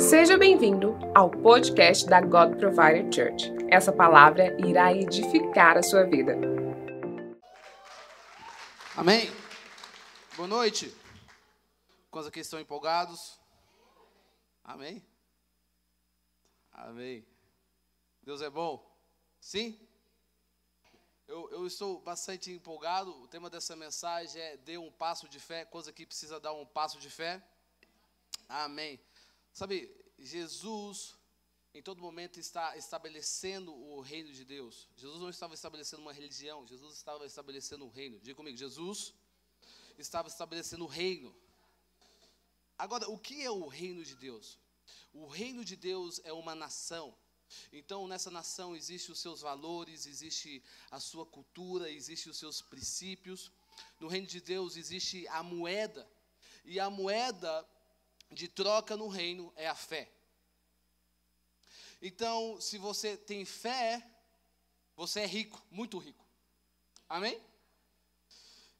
Seja bem-vindo ao podcast da God Provider Church. Essa palavra irá edificar a sua vida. Amém? Boa noite. Quantos aqui estão empolgados? Amém? Amém. Deus é bom? Sim? Eu, eu, estou bastante empolgado. O tema dessa mensagem é Dê um passo de fé. Coisa que precisa dar um passo de fé. Amém. Sabe, Jesus em todo momento está estabelecendo o reino de Deus. Jesus não estava estabelecendo uma religião, Jesus estava estabelecendo um reino. Diga comigo, Jesus estava estabelecendo o reino. Agora, o que é o reino de Deus? O reino de Deus é uma nação. Então, nessa nação existem os seus valores, existe a sua cultura, existem os seus princípios. No reino de Deus existe a moeda. E a moeda de troca no reino é a fé. Então, se você tem fé, você é rico, muito rico. Amém?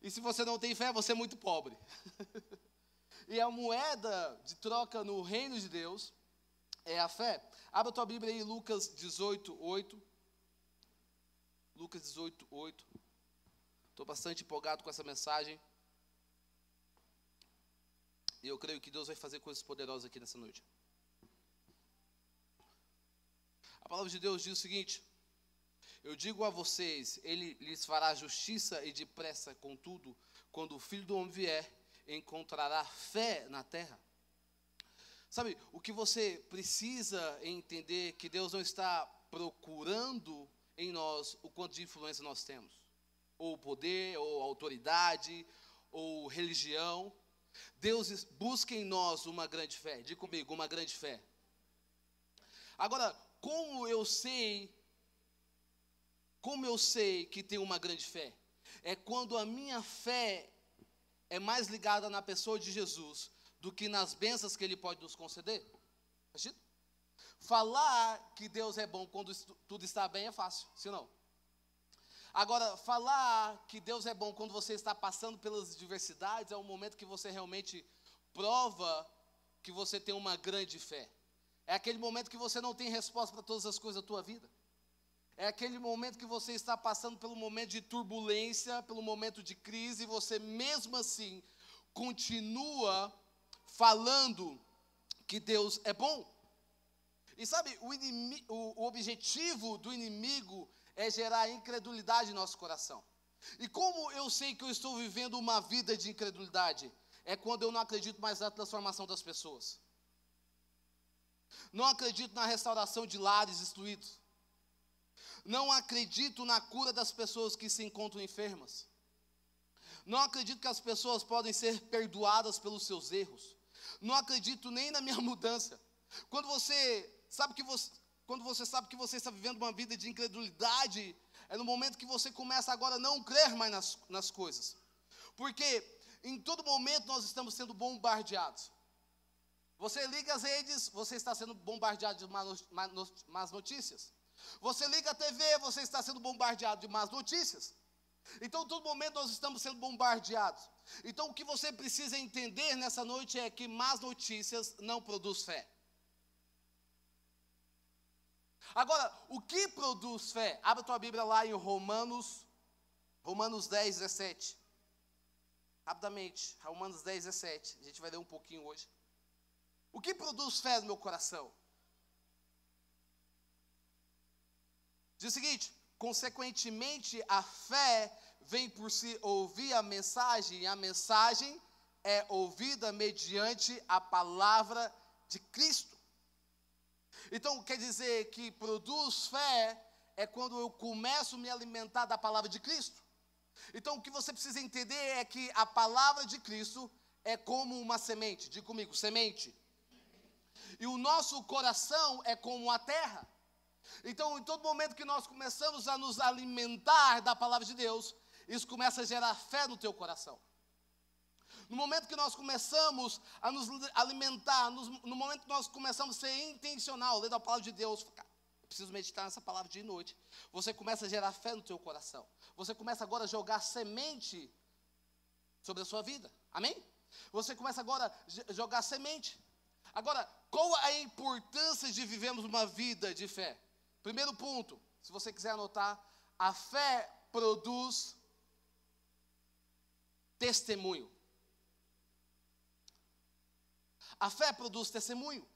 E se você não tem fé, você é muito pobre. e a moeda de troca no reino de Deus é a fé. Abra tua Bíblia aí, Lucas 18, 8. Lucas 18, 8. Estou bastante empolgado com essa mensagem. E eu creio que Deus vai fazer coisas poderosas aqui nessa noite. A palavra de Deus diz o seguinte: Eu digo a vocês, ele lhes fará justiça e depressa, contudo, quando o filho do homem vier, encontrará fé na terra. Sabe, o que você precisa entender que Deus não está procurando em nós o quanto de influência nós temos, ou poder, ou autoridade, ou religião. Deus busca em nós uma grande fé. Diga comigo, uma grande fé. Agora, como eu sei, como eu sei que tenho uma grande fé? É quando a minha fé é mais ligada na pessoa de Jesus do que nas bênçãos que Ele pode nos conceder. Falar que Deus é bom quando tudo está bem é fácil, se não. Agora, falar que Deus é bom quando você está passando pelas diversidades é um momento que você realmente prova que você tem uma grande fé. É aquele momento que você não tem resposta para todas as coisas da tua vida. É aquele momento que você está passando pelo momento de turbulência, pelo momento de crise, e você mesmo assim continua falando que Deus é bom. E sabe, o, o, o objetivo do inimigo é gerar incredulidade em nosso coração. E como eu sei que eu estou vivendo uma vida de incredulidade? É quando eu não acredito mais na transformação das pessoas. Não acredito na restauração de lares destruídos. Não acredito na cura das pessoas que se encontram enfermas. Não acredito que as pessoas podem ser perdoadas pelos seus erros. Não acredito nem na minha mudança. Quando você sabe que você, quando você sabe que você está vivendo uma vida de incredulidade, é no momento que você começa agora a não crer mais nas, nas coisas. Porque em todo momento nós estamos sendo bombardeados. Você liga as redes, você está sendo bombardeado de más notícias. Você liga a TV, você está sendo bombardeado de más notícias. Então, todo momento nós estamos sendo bombardeados. Então, o que você precisa entender nessa noite é que más notícias não produz fé. Agora, o que produz fé? Abra tua Bíblia lá em Romanos, Romanos 10, 17. Rapidamente, Romanos 10, 17. A gente vai ler um pouquinho hoje. O que produz fé no meu coração? Diz o seguinte: consequentemente, a fé vem por se ouvir a mensagem, e a mensagem é ouvida mediante a palavra de Cristo. Então, quer dizer que produz fé é quando eu começo a me alimentar da palavra de Cristo. Então, o que você precisa entender é que a palavra de Cristo é como uma semente. Diga comigo, semente. E o nosso coração é como a terra. Então, em todo momento que nós começamos a nos alimentar da palavra de Deus, isso começa a gerar fé no teu coração. No momento que nós começamos a nos alimentar, no momento que nós começamos a ser intencional, lendo a palavra de Deus, eu preciso meditar nessa palavra de noite. Você começa a gerar fé no teu coração. Você começa agora a jogar semente sobre a sua vida. Amém? Você começa agora a jogar semente. Agora, qual a importância de vivermos uma vida de fé? Primeiro ponto, se você quiser anotar, a fé produz testemunho. A fé produz testemunho.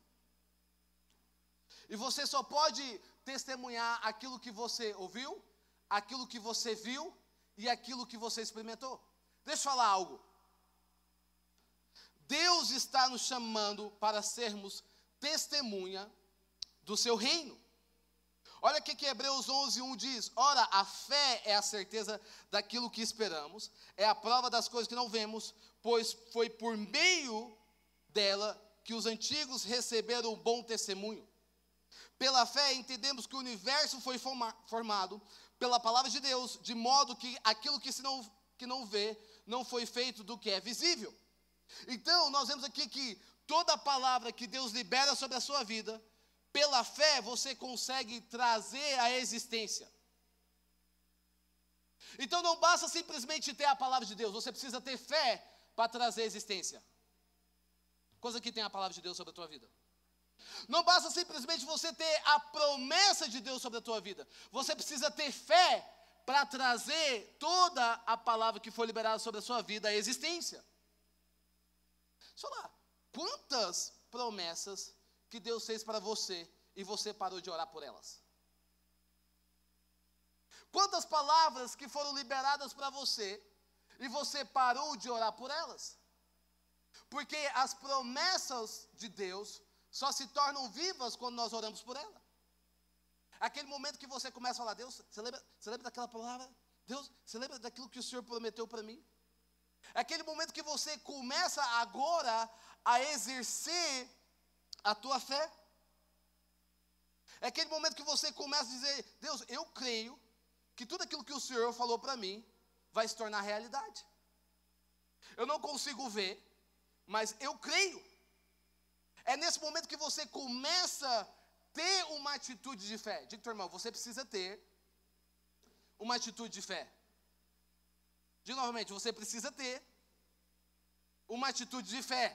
E você só pode testemunhar aquilo que você ouviu, aquilo que você viu e aquilo que você experimentou. Deixa eu falar algo. Deus está nos chamando para sermos testemunha do seu reino. Olha o que Hebreus 11, 1 diz: Ora, a fé é a certeza daquilo que esperamos, é a prova das coisas que não vemos, pois foi por meio dela que os antigos receberam o bom testemunho. Pela fé entendemos que o universo foi formado pela palavra de Deus, de modo que aquilo que se não, que não vê não foi feito do que é visível. Então, nós vemos aqui que toda palavra que Deus libera sobre a sua vida, pela fé você consegue trazer a existência. Então não basta simplesmente ter a palavra de Deus, você precisa ter fé para trazer existência. Coisa que tem a palavra de Deus sobre a tua vida. Não basta simplesmente você ter a promessa de Deus sobre a tua vida. Você precisa ter fé para trazer toda a palavra que foi liberada sobre a sua vida à existência. Eu lá. Quantas promessas que Deus fez para você e você parou de orar por elas? Quantas palavras que foram liberadas para você e você parou de orar por elas? Porque as promessas de Deus só se tornam vivas quando nós oramos por ela. Aquele momento que você começa a falar, Deus, você lembra, você lembra daquela palavra? Deus, você lembra daquilo que o Senhor prometeu para mim? Aquele momento que você começa agora a exercer a tua fé. É aquele momento que você começa a dizer: Deus, eu creio que tudo aquilo que o Senhor falou para mim vai se tornar realidade. Eu não consigo ver, mas eu creio. É nesse momento que você começa a ter uma atitude de fé. Diga, irmão, você precisa ter uma atitude de fé. Diga novamente, você precisa ter uma atitude de fé.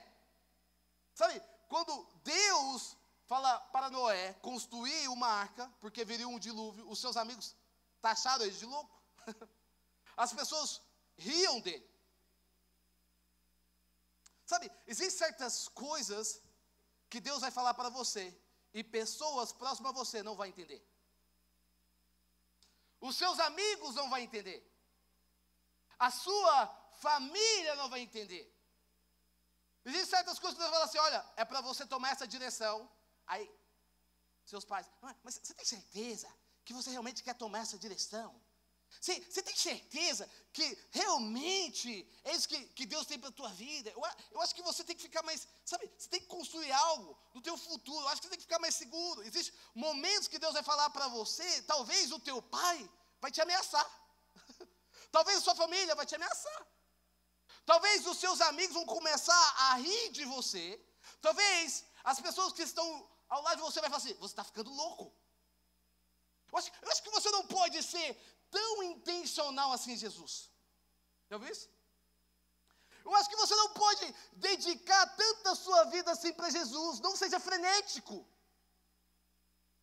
Sabe, quando Deus fala para Noé construir uma arca, porque viria um dilúvio, os seus amigos taxaram ele de louco. As pessoas riam dele. Sabe, existem certas coisas que Deus vai falar para você e pessoas próximas a você não vão entender. Os seus amigos não vão entender. A sua família não vai entender. Existem certas coisas que Deus fala assim: olha, é para você tomar essa direção. Aí, seus pais, mas você tem certeza que você realmente quer tomar essa direção? Você, você tem certeza que realmente é isso que, que Deus tem para a tua vida? Eu, eu acho que você tem que ficar mais, sabe, você tem que construir algo no teu futuro. Eu acho que você tem que ficar mais seguro. Existem momentos que Deus vai falar para você, talvez o teu pai vai te ameaçar. talvez a sua família vai te ameaçar. Talvez os seus amigos vão começar a rir de você. Talvez as pessoas que estão ao lado de você vai falar assim: você está ficando louco. Eu acho, eu acho, que você não pode ser tão intencional assim Jesus. Já ouviu isso? Eu acho que você não pode dedicar tanta sua vida assim para Jesus. Não seja frenético.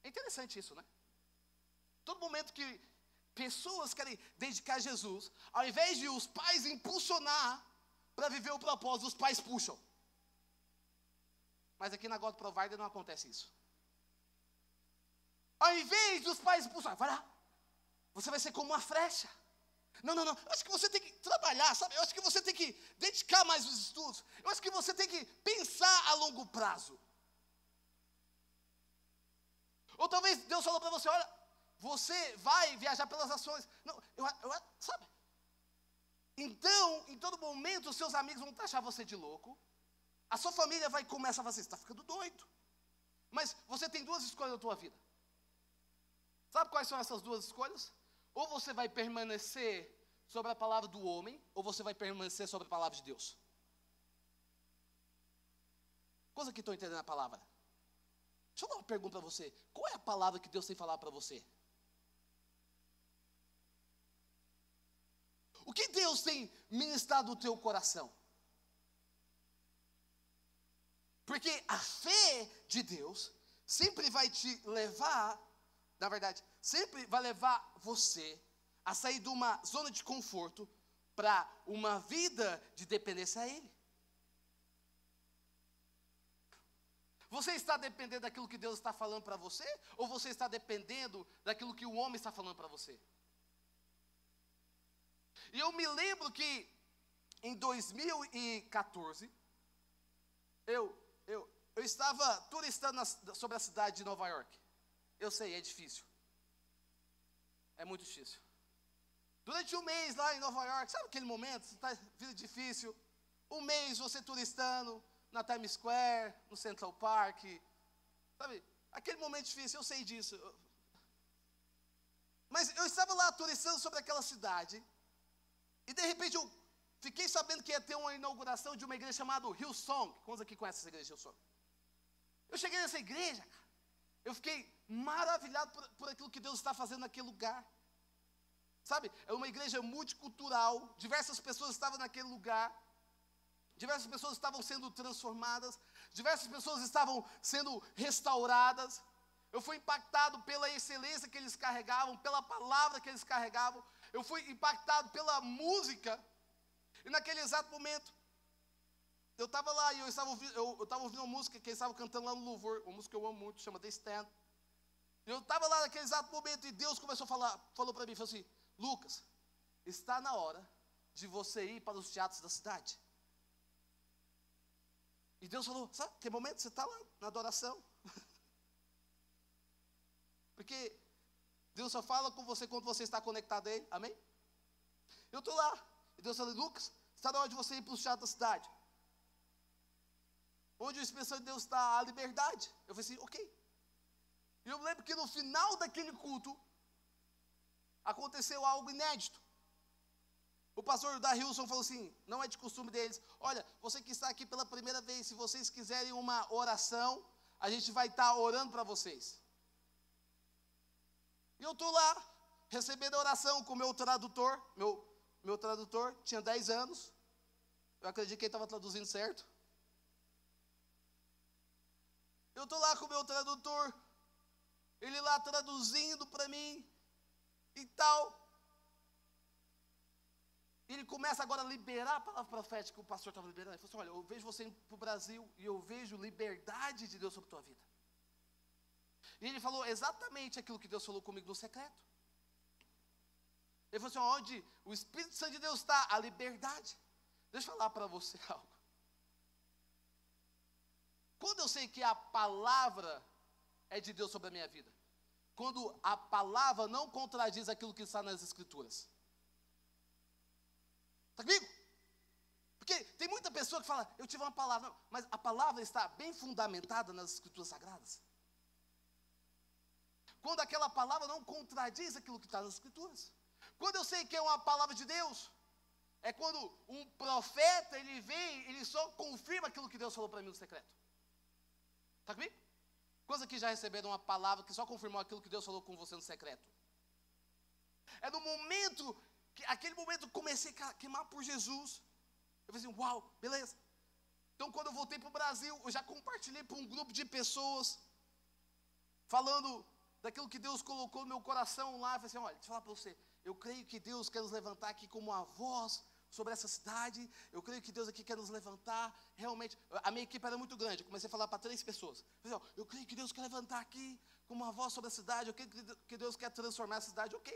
É interessante isso, né? Todo momento que pessoas querem dedicar a Jesus, ao invés de os pais impulsionar para viver o propósito, os pais puxam. Mas aqui na God Provider não acontece isso. Ao invés dos pais impulsionar, vai lá, você vai ser como uma flecha. Não, não, não. Eu acho que você tem que trabalhar, sabe? Eu acho que você tem que dedicar mais os estudos. Eu acho que você tem que pensar a longo prazo. Ou talvez Deus falou para você: olha, você vai viajar pelas ações. Não, eu, eu, sabe? Então, em todo momento, os seus amigos vão taxar você de louco. A sua família vai começar a fazer, você está ficando doido. Mas você tem duas escolhas na tua vida. Sabe quais são essas duas escolhas? Ou você vai permanecer sobre a palavra do homem, ou você vai permanecer sobre a palavra de Deus. Coisa que estou entendendo a palavra. Deixa eu dar uma pergunta para você. Qual é a palavra que Deus tem falado para você? O que Deus tem ministrado no teu coração? Porque a fé de Deus sempre vai te levar, na verdade, sempre vai levar você a sair de uma zona de conforto para uma vida de dependência a Ele. Você está dependendo daquilo que Deus está falando para você? Ou você está dependendo daquilo que o homem está falando para você? E eu me lembro que em 2014, eu, eu, eu estava turistando na, sobre a cidade de Nova York. Eu sei, é difícil. É muito difícil. Durante um mês lá em Nova York, sabe aquele momento? Você está vida difícil. Um mês você turistando na Times Square, no Central Park. Sabe? Aquele momento difícil, eu sei disso. Mas eu estava lá turistando sobre aquela cidade. E de repente eu fiquei sabendo que ia ter uma inauguração de uma igreja chamada Hillsong. Quantos aqui conhecem essa igreja Hillsong? Eu cheguei nessa igreja, cara. Eu fiquei maravilhado por, por aquilo que Deus está fazendo naquele lugar. Sabe, é uma igreja multicultural, diversas pessoas estavam naquele lugar, diversas pessoas estavam sendo transformadas, diversas pessoas estavam sendo restauradas. Eu fui impactado pela excelência que eles carregavam, pela palavra que eles carregavam. Eu fui impactado pela música. E naquele exato momento, eu estava lá e eu estava ouvindo, eu, eu ouvindo uma música que eles estavam cantando lá no louvor, uma música que eu amo muito, chama The Stand. Eu estava lá naquele exato momento e Deus começou a falar, falou para mim, falou assim, Lucas, está na hora de você ir para os teatros da cidade. E Deus falou, sabe, que momento você está lá na adoração. Porque Deus só fala com você quando você está conectado a Ele, amém? Eu estou lá, e Deus falou, Lucas, está na hora de você ir para os teatros da cidade. Onde a expressão de Deus está a liberdade. Eu falei assim, ok. E eu lembro que no final daquele culto, aconteceu algo inédito. O pastor da Hilson falou assim: não é de costume deles. Olha, você que está aqui pela primeira vez, se vocês quiserem uma oração, a gente vai estar orando para vocês. E eu estou lá, recebendo a oração com o meu tradutor. Meu, meu tradutor tinha 10 anos. Eu acredito que ele estava traduzindo certo. Eu estou lá com o meu tradutor. Ele lá traduzindo para mim e tal. Ele começa agora a liberar a palavra profética que o pastor estava liberando. Ele falou assim: Olha, eu vejo você indo para o Brasil e eu vejo liberdade de Deus sobre a tua vida. E ele falou exatamente aquilo que Deus falou comigo no secreto. Ele falou assim: Onde o Espírito Santo de Deus está, a liberdade. Deixa eu falar para você algo. Quando eu sei que a palavra é de Deus sobre a minha vida, quando a palavra não contradiz aquilo que está nas escrituras. Está comigo? Porque tem muita pessoa que fala, eu tive uma palavra, mas a palavra está bem fundamentada nas escrituras sagradas. Quando aquela palavra não contradiz aquilo que está nas escrituras. Quando eu sei que é uma palavra de Deus, é quando um profeta ele vem, ele só confirma aquilo que Deus falou para mim no secreto. Está comigo? Quantos aqui já receberam uma palavra que só confirmou aquilo que Deus falou com você no secreto? É no momento, que aquele momento comecei a queimar por Jesus. Eu falei assim, uau, beleza. Então quando eu voltei para o Brasil, eu já compartilhei para um grupo de pessoas, falando daquilo que Deus colocou no meu coração lá. Eu falei assim, olha, deixa eu falar para você, eu creio que Deus quer nos levantar aqui como uma voz sobre essa cidade. Eu creio que Deus aqui quer nos levantar. Realmente, a minha equipe era muito grande. Eu comecei a falar para três pessoas. Eu, eu creio que Deus quer levantar aqui com uma voz sobre a cidade. Eu creio que Deus quer transformar a cidade. Ok.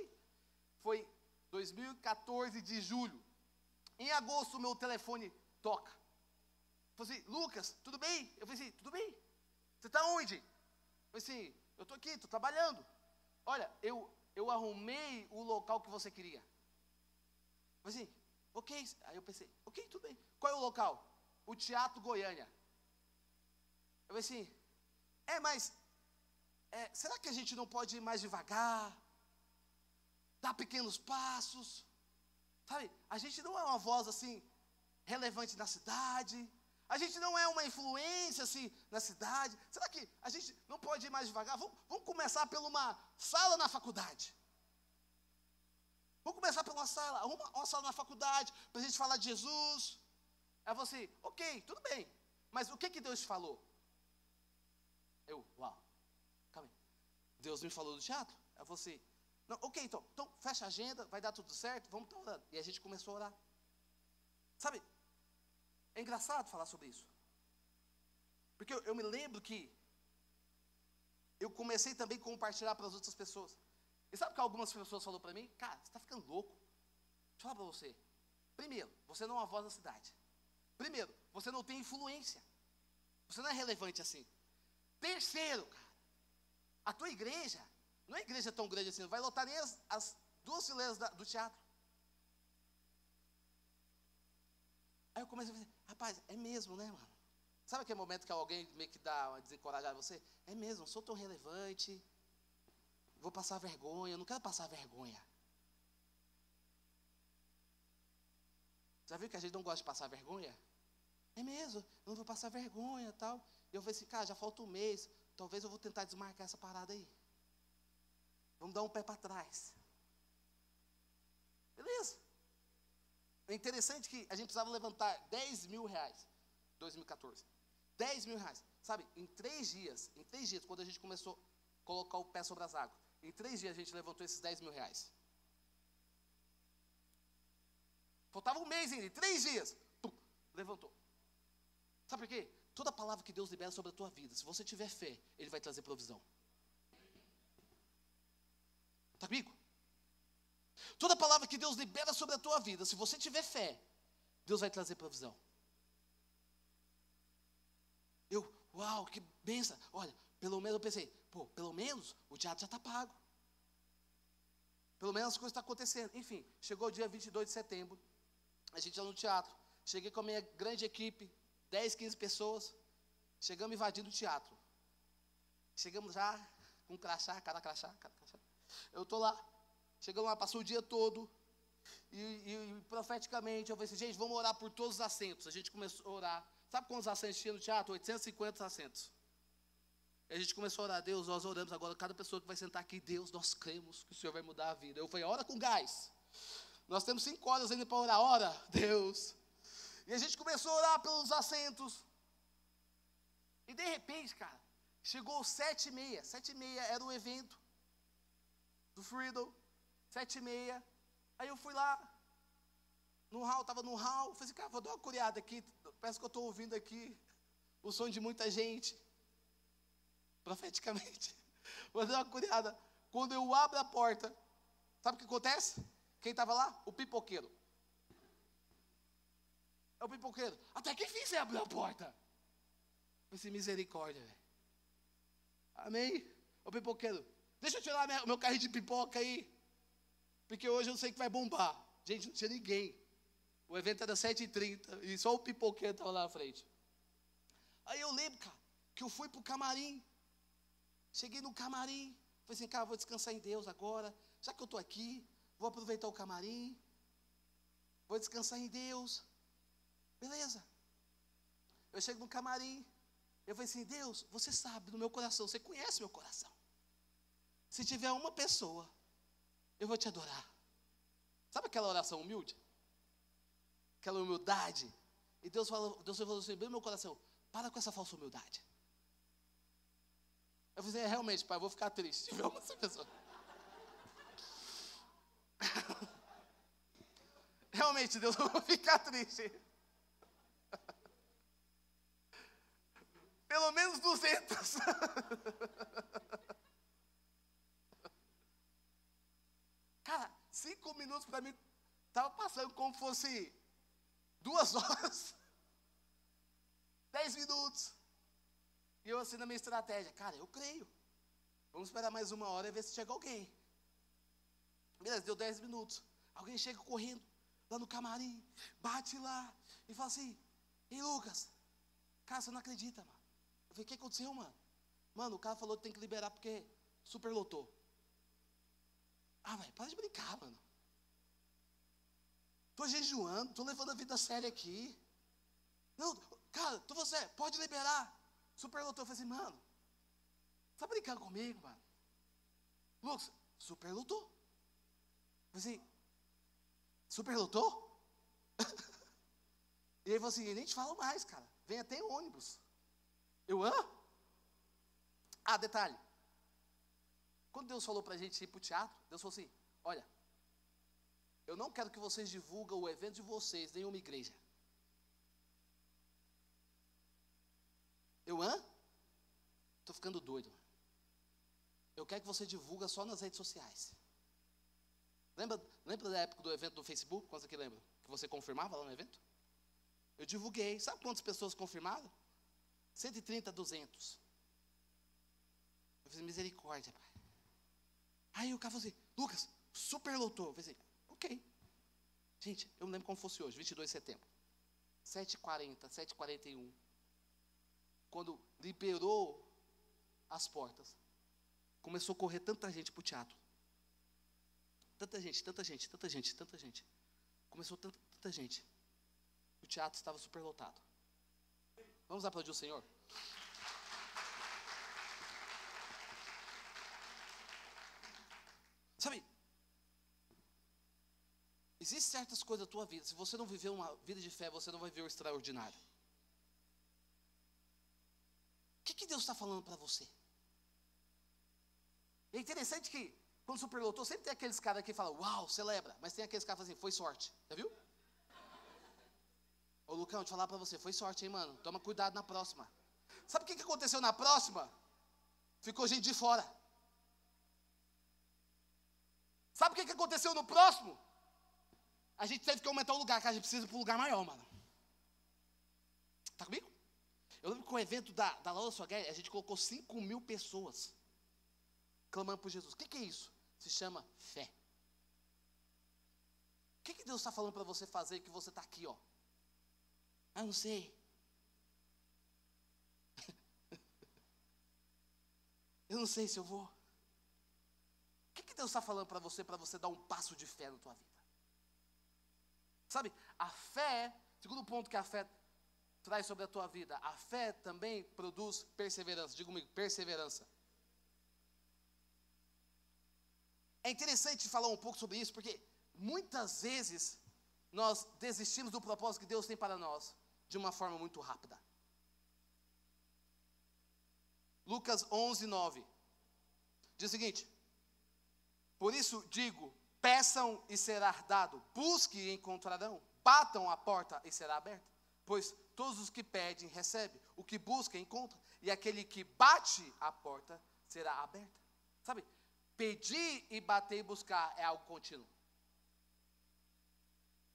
Foi 2014 de julho. Em agosto, meu telefone toca. Eu falei assim, Lucas, tudo bem? Eu falei assim, tudo bem. Você está onde? Eu falei assim, eu estou aqui, estou trabalhando. Olha, eu, eu arrumei o local que você queria. Eu falei assim, Ok, aí eu pensei, ok, tudo bem. Qual é o local? O Teatro Goiânia. Eu falei assim, é, mas é, será que a gente não pode ir mais devagar? Dar pequenos passos? Sabe, a gente não é uma voz assim relevante na cidade. A gente não é uma influência assim na cidade. Será que a gente não pode ir mais devagar? Vamos, vamos começar por uma sala na faculdade. Vamos começar pela sala, uma, uma sala na faculdade, para a gente falar de Jesus. Aí você, ok, tudo bem. Mas o que, que Deus te falou? Eu, uau, calma aí. Deus me falou do teatro? É você. Não, ok, então, então fecha a agenda, vai dar tudo certo, vamos estar orando. E a gente começou a orar. Sabe, é engraçado falar sobre isso. Porque eu, eu me lembro que eu comecei também a compartilhar para as outras pessoas. E sabe o que algumas pessoas falaram para mim? Cara, você está ficando louco. Deixa eu falar para você. Primeiro, você não é uma voz da cidade. Primeiro, você não tem influência. Você não é relevante assim. Terceiro, cara, a tua igreja não é igreja tão grande assim, vai lotar nem as, as duas fileiras da, do teatro. Aí eu comecei a dizer, rapaz, é mesmo, né, mano? Sabe aquele momento que alguém meio que dá uma desencorajada em você? É mesmo, sou tão relevante, vou passar vergonha, não quero passar vergonha. Já viu que a gente não gosta de passar vergonha? É mesmo, eu não vou passar vergonha tal. E eu falei assim, cara, já falta um mês, talvez eu vou tentar desmarcar essa parada aí. Vamos dar um pé para trás. Beleza. É interessante que a gente precisava levantar 10 mil reais. 2014. 10 mil reais. Sabe, em três dias, em três dias, quando a gente começou a colocar o pé sobre as águas, em três dias a gente levantou esses 10 mil reais. Faltava um mês ainda, três dias, pum, levantou. Sabe por quê? Toda palavra que Deus libera sobre a tua vida, se você tiver fé, Ele vai trazer provisão. Está comigo? Toda palavra que Deus libera sobre a tua vida, se você tiver fé, Deus vai trazer provisão. Eu, uau, que benção. Olha, pelo menos eu pensei, pô, pelo menos o teatro já está pago. Pelo menos as coisas estão acontecendo. Enfim, chegou o dia 22 de setembro, a gente ia no teatro. Cheguei com a minha grande equipe, 10, 15 pessoas. Chegamos invadindo o teatro. Chegamos já com crachá, cada crachá, cada crachá. Eu estou lá. Chegamos lá, passou o dia todo. E, e, profeticamente eu falei assim, gente, vamos orar por todos os assentos. A gente começou a orar. Sabe quantos assentos tinha no teatro? 850 assentos. E a gente começou a orar, Deus, nós oramos agora, cada pessoa que vai sentar aqui, Deus, nós cremos que o Senhor vai mudar a vida. Eu falei, ora com gás. Nós temos cinco horas ainda para orar, ora, Deus. E a gente começou a orar pelos assentos. E de repente, cara, chegou sete e meia. Sete e meia era o evento do Freedom. Sete e meia. Aí eu fui lá, no hall, estava no hall. Falei assim, cara, vou dar uma curiada aqui. Parece que eu estou ouvindo aqui o som de muita gente. Profeticamente. Vou dar uma curiada. Quando eu abro a porta, sabe o que acontece? Quem estava lá? O pipoqueiro. É o pipoqueiro. Até que enfim você abriu a porta. Falei assim, misericórdia, velho. Amém? O pipoqueiro. Deixa eu tirar o meu carrinho de pipoca aí. Porque hoje eu sei que vai bombar. Gente, não tinha ninguém. O evento era 7h30 e só o pipoqueiro estava lá na frente. Aí eu lembro, cara, que eu fui para o camarim. Cheguei no camarim. Falei assim, cara, vou descansar em Deus agora. Já que eu estou aqui, vou aproveitar o camarim. Vou descansar em Deus. Beleza. Eu chego no camarim. Eu falei assim, Deus, você sabe do meu coração, você conhece meu coração. Se tiver uma pessoa, eu vou te adorar. Sabe aquela oração humilde? aquela humildade. E Deus falou, Deus falou assim, bem no meu coração, para com essa falsa humildade. Eu falei, é, realmente, pai, eu vou ficar triste ver uma pessoa. realmente, Deus, eu vou ficar triste. Pelo menos 200. Cara, cinco minutos para mim estava passando como fosse duas horas, dez minutos. E eu assim na minha estratégia, cara, eu creio. Vamos esperar mais uma hora e ver se chega alguém. Beleza, deu dez minutos. Alguém chega correndo lá no camarim, bate lá e fala assim: Ei, Lucas, cara, você não acredita, mano. Eu falei: O que aconteceu, mano? Mano, o cara falou que tem que liberar porque superlotou. Ah, velho, para de brincar, mano. Estou jejuando, estou levando a vida séria aqui. Não, cara, tu você, pode liberar. Superlotou. Eu assim, mano, tá brincando comigo, mano? Lucas, superlotou. Falei assim, superlotou? e ele falou assim, nem te falo mais, cara. vem até ônibus. Eu, hã? Ah, detalhe. Quando Deus falou para a gente ir para o teatro, Deus falou assim: olha, eu não quero que vocês divulguem o evento de vocês em uma igreja. Eu, hã? Estou ficando doido. Eu quero que você divulga só nas redes sociais. Lembra, lembra da época do evento do Facebook? Quantos aqui lembram? Que você confirmava lá no evento? Eu divulguei. Sabe quantas pessoas confirmaram? 130, 200. Eu fiz misericórdia, pai. Aí o cara falou assim, Lucas, superlotou. Eu falei assim, ok. Gente, eu me lembro como fosse hoje, 22 de setembro. 7h40, 7h41. Quando liberou as portas, começou a correr tanta gente para o teatro. Tanta gente, tanta gente, tanta gente, tanta gente. Começou tanta, tanta gente. O teatro estava superlotado. Vamos aplaudir o Senhor? Sabe, existem certas coisas da tua vida. Se você não viver uma vida de fé, você não vai ver o extraordinário. O que, que Deus está falando para você? É interessante que, quando superlotou, sempre tem aqueles caras que falam, uau, celebra. Mas tem aqueles caras que falam assim, foi sorte. Já viu? Ô Lucão, te falar para você, foi sorte, hein, mano? Toma cuidado na próxima. Sabe o que, aconteceu na próxima? Ficou gente de fora. Sabe o que, aconteceu no próximo? A gente teve que aumentar o lugar, que a gente precisa para um lugar maior, mano. Tá comigo? Eu lembro que o evento da, da Laura Soguer, a gente colocou 5 mil pessoas clamando por Jesus. O que, que é isso? Se chama fé. O que, que Deus está falando para você fazer que você está aqui, ó? Ah, não sei. eu não sei se eu vou. O que, que Deus está falando para você, para você dar um passo de fé na tua vida? Sabe, a fé, segundo ponto que a fé traz sobre a tua vida, a fé também produz perseverança. Diga comigo, perseverança. É interessante falar um pouco sobre isso, porque muitas vezes nós desistimos do propósito que Deus tem para nós de uma forma muito rápida. Lucas 11, 9 diz o seguinte: Por isso digo: peçam e será dado, busquem e encontrarão, batam a porta e será aberta. Pois todos os que pedem recebem, o que busca encontra, e aquele que bate a porta será aberta. Sabe? Pedir e bater e buscar é algo contínuo.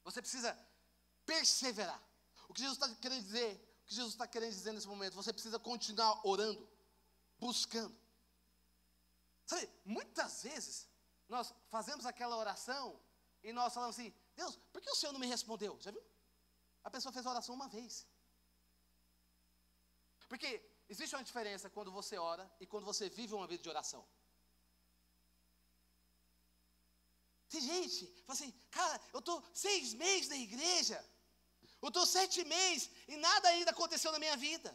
Você precisa perseverar. O que Jesus está querendo dizer, o que Jesus está querendo dizer nesse momento, você precisa continuar orando, buscando. Sabe, muitas vezes nós fazemos aquela oração e nós falamos assim: Deus, por que o Senhor não me respondeu? Já viu? A pessoa fez a oração uma vez. Porque existe uma diferença quando você ora e quando você vive uma vida de oração. Tem gente, fala assim, cara, eu estou seis meses na igreja, eu estou sete meses e nada ainda aconteceu na minha vida.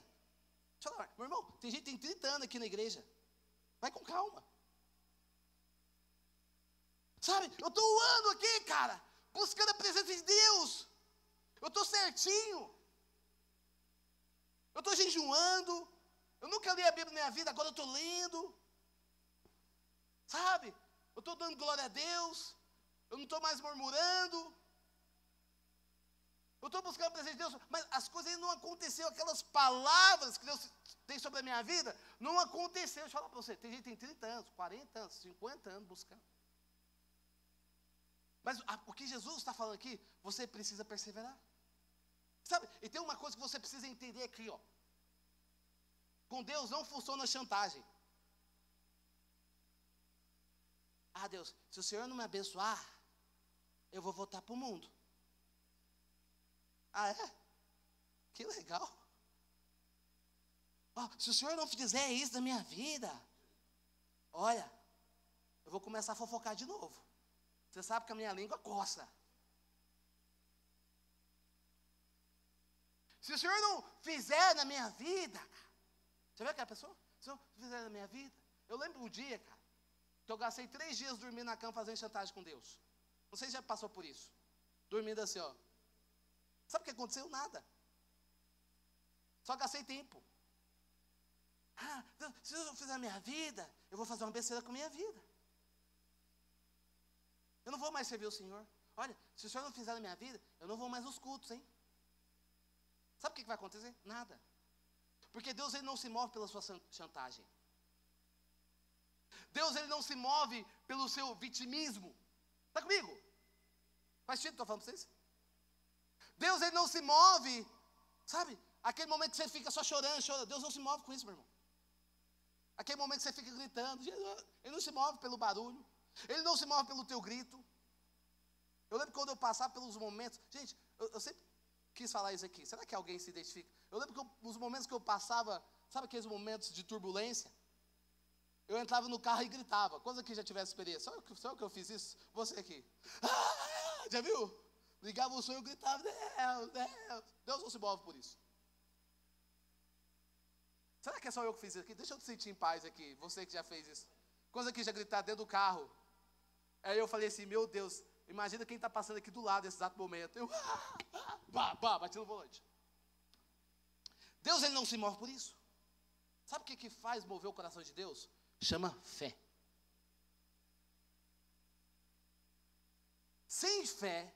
Deixa eu falar, meu irmão, tem gente que tem 30 anos aqui na igreja. Vai com calma. Sabe, eu estou um ano aqui, cara, buscando a presença de Deus. Eu estou certinho. Eu estou jejuando. Eu nunca li a Bíblia na minha vida, agora eu estou lendo. Sabe? Eu estou dando glória a Deus eu não estou mais murmurando. Eu estou buscando a presença de Deus, mas as coisas ainda não aconteceram, aquelas palavras que Deus tem sobre a minha vida, não aconteceu. Deixa eu falar para você, tem gente que tem 30 anos, 40 anos, 50 anos buscando. Mas o que Jesus está falando aqui, você precisa perseverar. E tem uma coisa que você precisa entender aqui, ó. Com Deus não funciona chantagem. Ah, Deus, se o Senhor não me abençoar, eu vou voltar para o mundo. Ah, é? Que legal. Oh, se o senhor não fizer isso na minha vida, olha, eu vou começar a fofocar de novo. Você sabe que a minha língua coça. Se o senhor não fizer na minha vida, você vê aquela pessoa? Se o senhor fizer na minha vida, eu lembro um dia, cara, que eu gastei três dias dormindo na cama fazendo chantagem com Deus. Você já passou por isso? Dormindo assim, ó. Sabe o que aconteceu? Nada. Só gastei tempo. Ah, se eu fizer a minha vida, eu vou fazer uma besteira com a minha vida. Eu não vou mais servir o Senhor. Olha, se o Senhor não fizer a minha vida, eu não vou mais nos cultos, hein? Sabe o que vai acontecer? Nada. Porque Deus ele não se move pela sua chantagem. Deus ele não se move pelo seu vitimismo. Está comigo? Faz sentido que estou falando para vocês? Deus ele não se move, sabe? Aquele momento que você fica só chorando, chorando. Deus não se move com isso, meu irmão. Aquele momento que você fica gritando. Ele não se move pelo barulho. Ele não se move pelo teu grito. Eu lembro quando eu passava pelos momentos. Gente, eu, eu sempre quis falar isso aqui. Será que alguém se identifica? Eu lembro que eu, os momentos que eu passava, sabe aqueles momentos de turbulência? Eu entrava no carro e gritava. Quando aqui já tivesse experiência? Só eu, que eu fiz isso? Você aqui. Ah, já viu? Ligava o som e eu gritava, Deus, Deus. Deus não se move por isso. Será que é só eu que fiz isso aqui? Deixa eu te sentir em paz aqui. Você que já fez isso. Quando aqui já gritar dentro do carro. Aí eu falei assim, meu Deus, imagina quem está passando aqui do lado nesse exato momento. Eu, bah, bah, bati no volante. Deus ele não se move por isso. Sabe o que, que faz mover o coração de Deus? Chama fé. Sem fé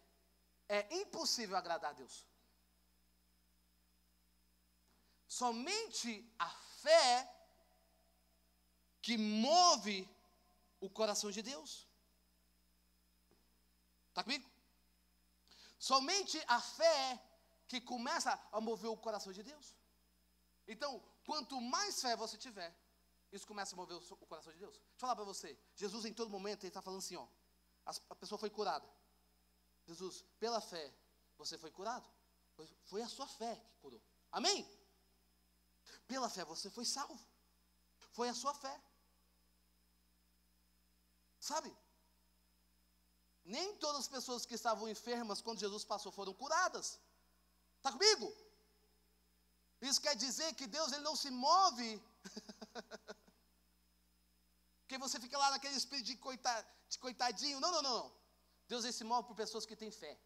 é impossível agradar a Deus. Somente a fé que move o coração de Deus. Está comigo? Somente a fé que começa a mover o coração de Deus. Então, quanto mais fé você tiver, isso começa a mover o coração de Deus. Deixa eu falar para você. Jesus, em todo momento, ele está falando assim: ó, a pessoa foi curada. Jesus, pela fé, você foi curado. Foi a sua fé que curou. Amém? Pela fé você foi salvo. Foi a sua fé. Sabe? Nem todas as pessoas que estavam enfermas quando Jesus passou foram curadas. Está comigo? Isso quer dizer que Deus ele não se move. Porque você fica lá naquele espírito de, de coitadinho. Não, não, não, não. Deus ele se move por pessoas que têm fé.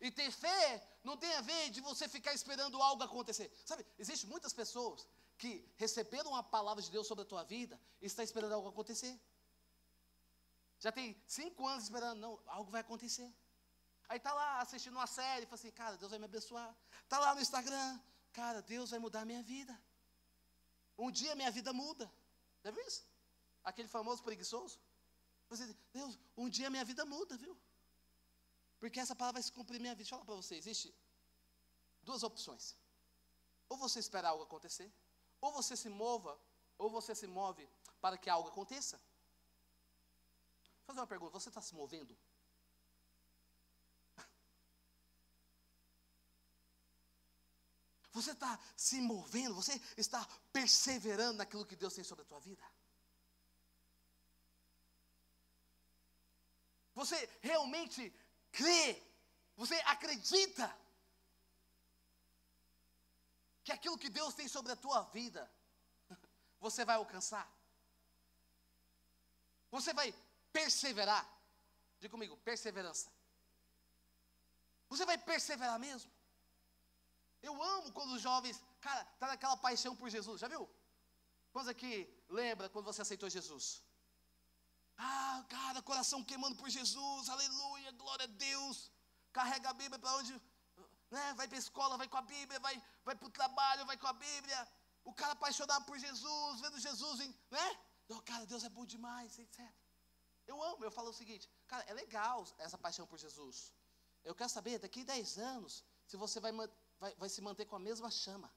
E ter fé não tem a ver de você ficar esperando algo acontecer. Sabe, existem muitas pessoas que receberam a palavra de Deus sobre a tua vida e está esperando algo acontecer. Já tem cinco anos esperando, não, algo vai acontecer. Aí está lá assistindo uma série fala assim, cara, Deus vai me abençoar. Está lá no Instagram, cara, Deus vai mudar a minha vida. Um dia minha vida muda. Já viu isso? Aquele famoso preguiçoso. Você, Deus, um dia minha vida muda, viu? Porque essa palavra vai se cumprir minha vida. Deixa eu falar para você, existe duas opções. Ou você espera algo acontecer, ou você se mova, ou você se move para que algo aconteça. Fazer uma pergunta, você está se movendo? Você está se movendo, você está perseverando naquilo que Deus tem sobre a tua vida? Você realmente crê, você acredita que aquilo que Deus tem sobre a tua vida, você vai alcançar. Você vai perseverar. Diga comigo, perseverança. Você vai perseverar mesmo. Eu amo quando os jovens, cara, tá naquela paixão por Jesus, já viu? Quantos aqui lembra quando você aceitou Jesus? Ah, cara, coração queimando por Jesus, aleluia, glória a Deus. Carrega a Bíblia para onde, né? Vai para escola, vai com a Bíblia, vai, vai para o trabalho, vai com a Bíblia. O cara apaixonado por Jesus, vendo Jesus, né? Oh, cara, Deus é bom demais, etc. Eu amo, eu falo o seguinte, cara, é legal essa paixão por Jesus. Eu quero saber, daqui a 10 anos, se você vai, vai, vai se manter com a mesma chama.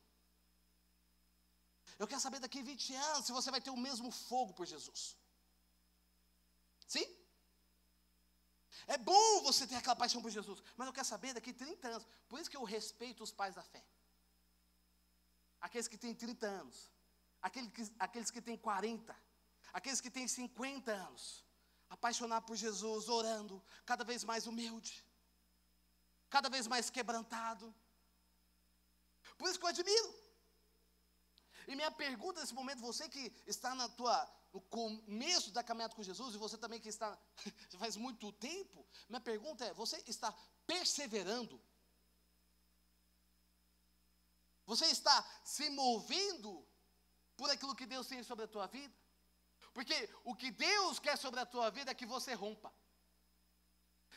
Eu quero saber daqui a 20 anos se você vai ter o mesmo fogo por Jesus. Sim? É bom você ter aquela paixão por Jesus, mas eu quero saber daqui 30 anos. Por isso que eu respeito os pais da fé. Aqueles que têm 30 anos, aqueles que, aqueles que têm 40, aqueles que têm 50 anos, apaixonar por Jesus, orando, cada vez mais humilde, cada vez mais quebrantado. Por isso que eu admiro. E minha pergunta nesse momento, você que está na tua no começo da caminhada com Jesus, e você também que está faz muito tempo, minha pergunta é: você está perseverando? Você está se movendo por aquilo que Deus tem sobre a tua vida? Porque o que Deus quer sobre a tua vida é que você rompa.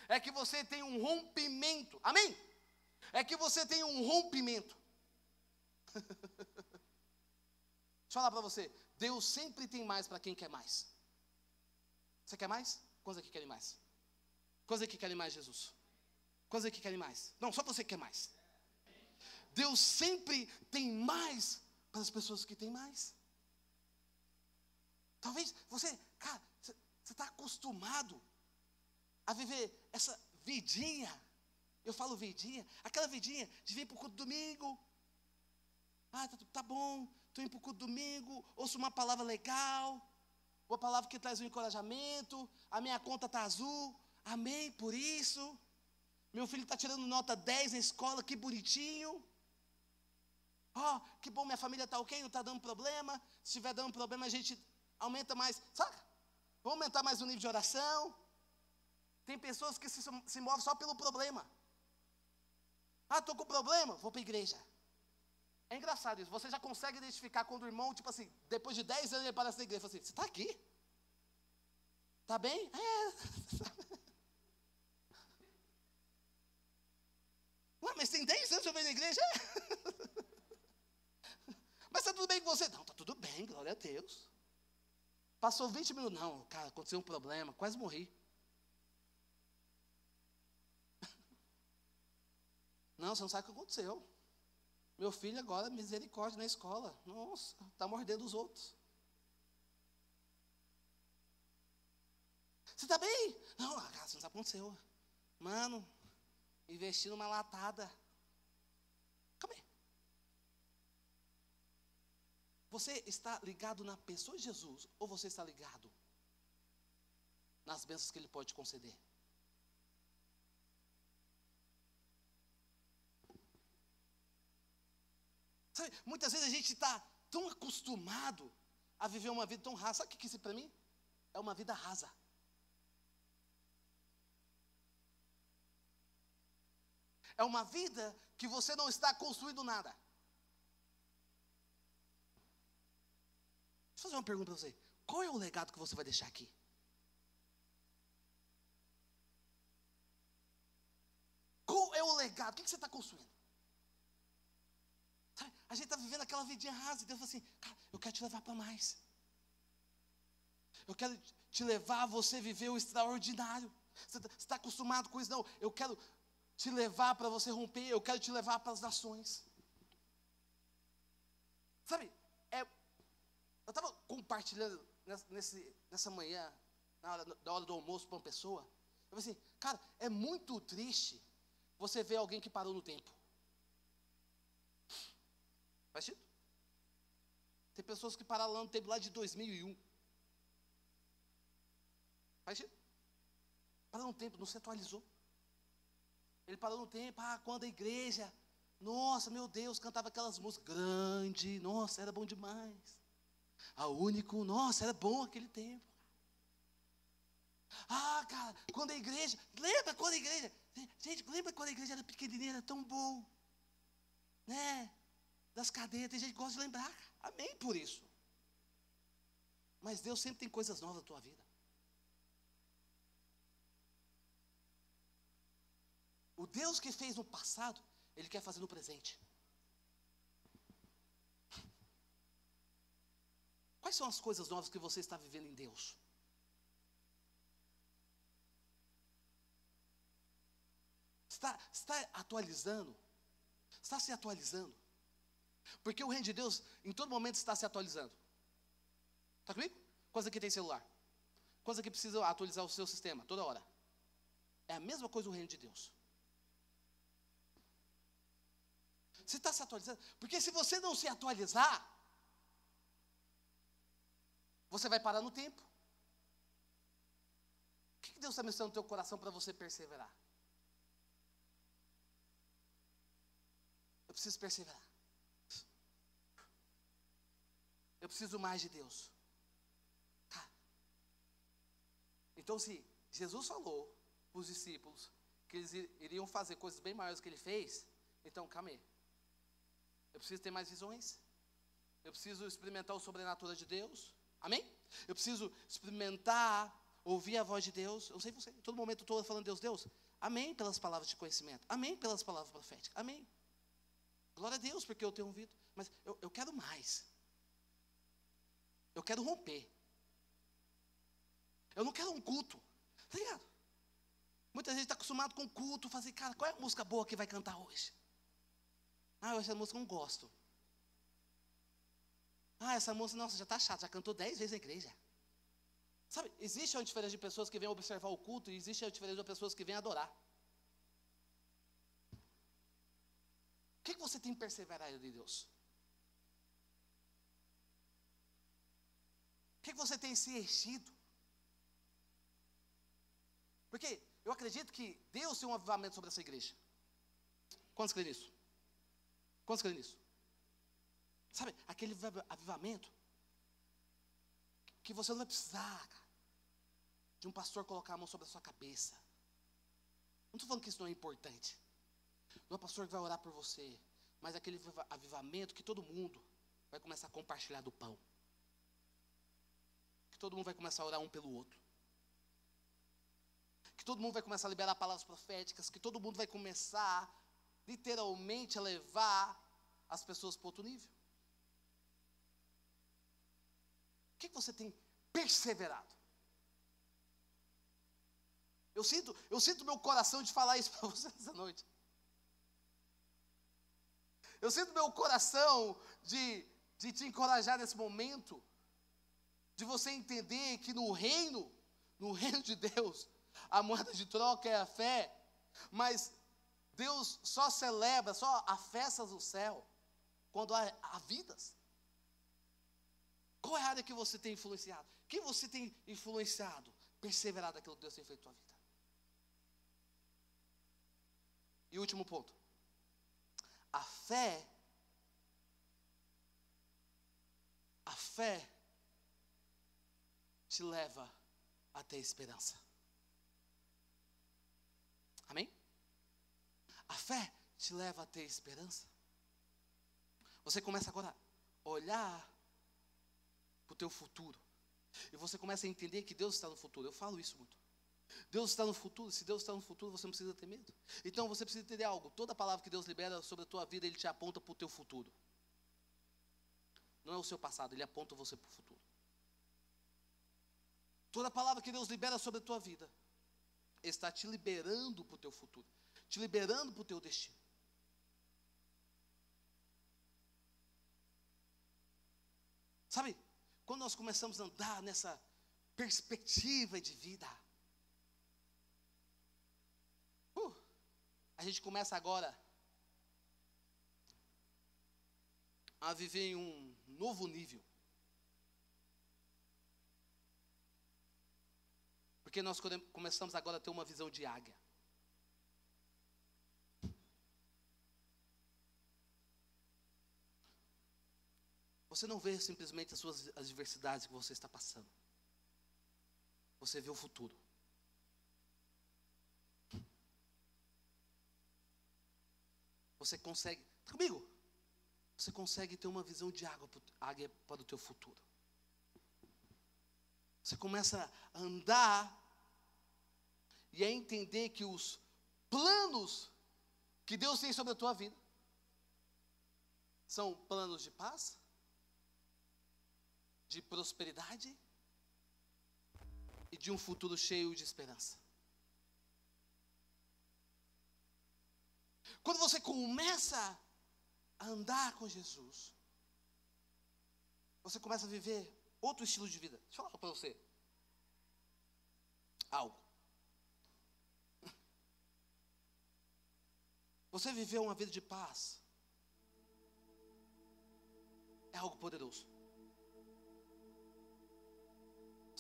É que você tenha um rompimento. Amém? É que você tenha um rompimento. Deixa eu falar para você. Deus sempre tem mais para quem quer mais. Você quer mais? Quantos aqui querem mais? Quantos aqui querem mais, Jesus? Quantos aqui querem mais? Não, só você quer mais. Deus sempre tem mais para as pessoas que têm mais. Talvez você, cara, você está acostumado a viver essa vidinha. Eu falo vidinha, aquela vidinha de vir para o culto domingo. Ah, tá, tá bom, estou indo para o culto domingo, ouço uma palavra legal, uma palavra que traz um encorajamento, a minha conta está azul, amém por isso. Meu filho está tirando nota 10 na escola, que bonitinho. Oh, que bom, minha família está ok, não está dando problema. Se estiver dando problema, a gente aumenta mais, sabe? Vamos aumentar mais o nível de oração. Tem pessoas que se, se movem só pelo problema. Ah, estou com problema, vou para a igreja. É engraçado isso. Você já consegue identificar quando o irmão, tipo assim, depois de 10 anos ele aparece na igreja e fala assim: Você está aqui? Está bem? É. Ué, mas tem 10 anos que eu venho na igreja? mas está tudo bem com você? Não, está tudo bem, glória a Deus. Passou 20 minutos. Não, cara, aconteceu um problema, quase morri. Não, você não sabe o que aconteceu. Meu filho agora, misericórdia na escola. Nossa, está mordendo os outros. Você está bem? Não, cara, você não sabe o que aconteceu. Mano, investi numa latada. Calma aí. Você está ligado na pessoa de Jesus ou você está ligado nas bênçãos que Ele pode conceder? Sabe, muitas vezes a gente está tão acostumado a viver uma vida tão rasa. Sabe o que é isso para mim? É uma vida rasa. É uma vida que você não está construindo nada. Deixa eu fazer uma pergunta para você. Qual é o legado que você vai deixar aqui? Qual é o legado? O que você está construindo? A gente está vivendo aquela vidinha rasa. E Deus fala assim: cara, eu quero te levar para mais. Eu quero te levar a você viver o extraordinário. Você está tá acostumado com isso? Não, eu quero te levar para você romper. Eu quero te levar para as nações. Sabe, eu estava compartilhando nesse, nessa manhã, na hora, da hora do almoço, para uma pessoa. Eu falei assim, cara, é muito triste você ver alguém que parou no tempo. Faz sentido? Tem pessoas que pararam lá no tempo lá de 2001. Faz sentido? Parou no tempo, não se atualizou. Ele parou no tempo, ah, quando a igreja, nossa, meu Deus, cantava aquelas músicas grande, nossa, era bom demais. A único, nossa, era bom aquele tempo. Ah, cara, quando a igreja, lembra quando a igreja, gente, lembra quando a igreja era pequenininha, era tão bom, né? Das cadeias, tem gente que gosta de lembrar, amém por isso. Mas Deus sempre tem coisas novas na tua vida. O Deus que fez no passado, Ele quer fazer no presente. Quais são as coisas novas que você está vivendo em Deus? Está, está atualizando? Está se atualizando? Porque o reino de Deus, em todo momento, está se atualizando. Está comigo? Quantos aqui tem celular? Quantos aqui precisam atualizar o seu sistema toda hora? É a mesma coisa o reino de Deus. Você está se atualizando? Porque se você não se atualizar, você vai parar no tempo. O que Deus está mencionando no teu coração para você perseverar? Eu preciso perseverar. Eu preciso mais de Deus. Tá. Então, se Jesus falou para os discípulos que eles iriam fazer coisas bem maiores do que ele fez, então, calma aí. Eu preciso ter mais visões. Eu preciso experimentar o sobrenatural de Deus. Amém? Eu preciso experimentar, ouvir a voz de Deus. Eu sei você, todo momento estou falando Deus, Deus. Amém pelas palavras de conhecimento. Amém pelas palavras proféticas. Amém. Glória a Deus, porque eu tenho ouvido. Mas eu, eu quero mais. Eu quero romper. Eu não quero um culto. Tá ligado? Muita gente está acostumado com culto, fazer, cara, qual é a música boa que vai cantar hoje? Ah, essa música eu não gosto. Ah, essa música, nossa, já está chata, já cantou dez vezes na igreja. Sabe, existe uma diferença de pessoas que vêm observar o culto e existe a diferença de pessoas que vêm adorar. O que, que você tem perseverado de Deus? O que, que você tem se enchido? Porque eu acredito que Deus tem um avivamento sobre essa igreja. Quantos creem nisso? Quantos creem nisso? Sabe, aquele avivamento que você não vai precisar de um pastor colocar a mão sobre a sua cabeça. Não estou falando que isso não é importante. Não é o pastor que vai orar por você, mas aquele avivamento que todo mundo vai começar a compartilhar do pão. Que todo mundo vai começar a orar um pelo outro. Que todo mundo vai começar a liberar palavras proféticas, que todo mundo vai começar literalmente a levar as pessoas para outro nível. O que você tem perseverado? Eu sinto, eu sinto meu coração de falar isso para você essa noite. Eu sinto meu coração de, de te encorajar nesse momento, de você entender que no reino, no reino de Deus, a moeda de troca é a fé, mas Deus só celebra, só há festas no céu, quando há, há vidas. Qual é a área que você tem influenciado? Que você tem influenciado, perseverado aquilo que Deus tem feito na tua vida? E último ponto. A fé, a fé te leva a ter esperança. Amém? A fé te leva a ter esperança. Você começa agora a olhar para o teu futuro. E você começa a entender que Deus está no futuro. Eu falo isso muito. Deus está no futuro. Se Deus está no futuro, você não precisa ter medo. Então você precisa entender algo. Toda palavra que Deus libera sobre a tua vida, Ele te aponta para o teu futuro. Não é o seu passado, Ele aponta você para o futuro. Toda palavra que Deus libera sobre a tua vida, está te liberando para o teu futuro, te liberando para o teu destino. Sabe, quando nós começamos a andar nessa perspectiva de vida, uh, a gente começa agora a viver em um novo nível. Porque nós começamos agora a ter uma visão de águia. Você não vê simplesmente as suas adversidades que você está passando. Você vê o futuro. Você consegue, tá comigo? Você consegue ter uma visão de água, águia para o teu futuro. Você começa a andar e a entender que os planos que Deus tem sobre a tua vida são planos de paz, de prosperidade e de um futuro cheio de esperança. Quando você começa a andar com Jesus, você começa a viver outro estilo de vida. Deixa eu falar para você algo. Você viver uma vida de paz é algo poderoso.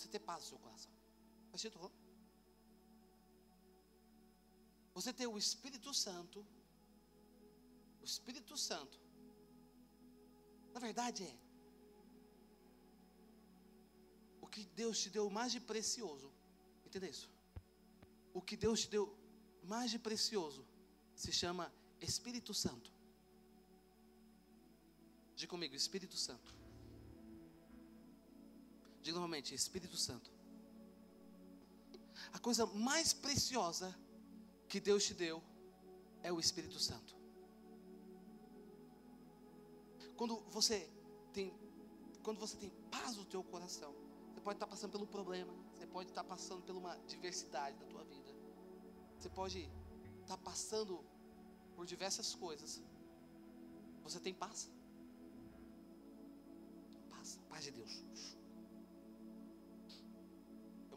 Você ter paz no seu coração. Você ter o Espírito Santo. O Espírito Santo. Na verdade é. O que Deus te deu mais de precioso. Entende isso? O que Deus te deu mais de precioso se chama Espírito Santo. Diga comigo, Espírito Santo. Diga novamente, Espírito Santo. A coisa mais preciosa que Deus te deu é o Espírito Santo. Quando você tem, quando você tem paz no teu coração, você pode estar passando pelo problema, você pode estar passando por uma diversidade da tua vida, você pode estar passando por diversas coisas. Você tem paz? Paz, paz de Deus.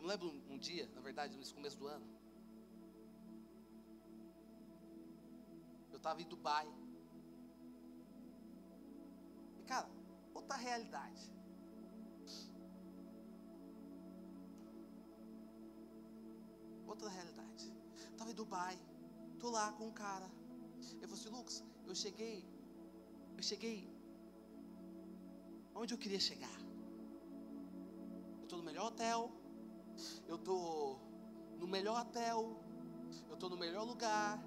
Me lembro um dia, na verdade, no começo do ano, eu estava em Dubai. E cara, outra realidade. Outra realidade. Estava em Dubai, tô lá com um cara. Eu falei assim, Lucas, eu cheguei, eu cheguei onde eu queria chegar. Eu estou no melhor hotel, eu estou no melhor hotel, eu estou no melhor lugar,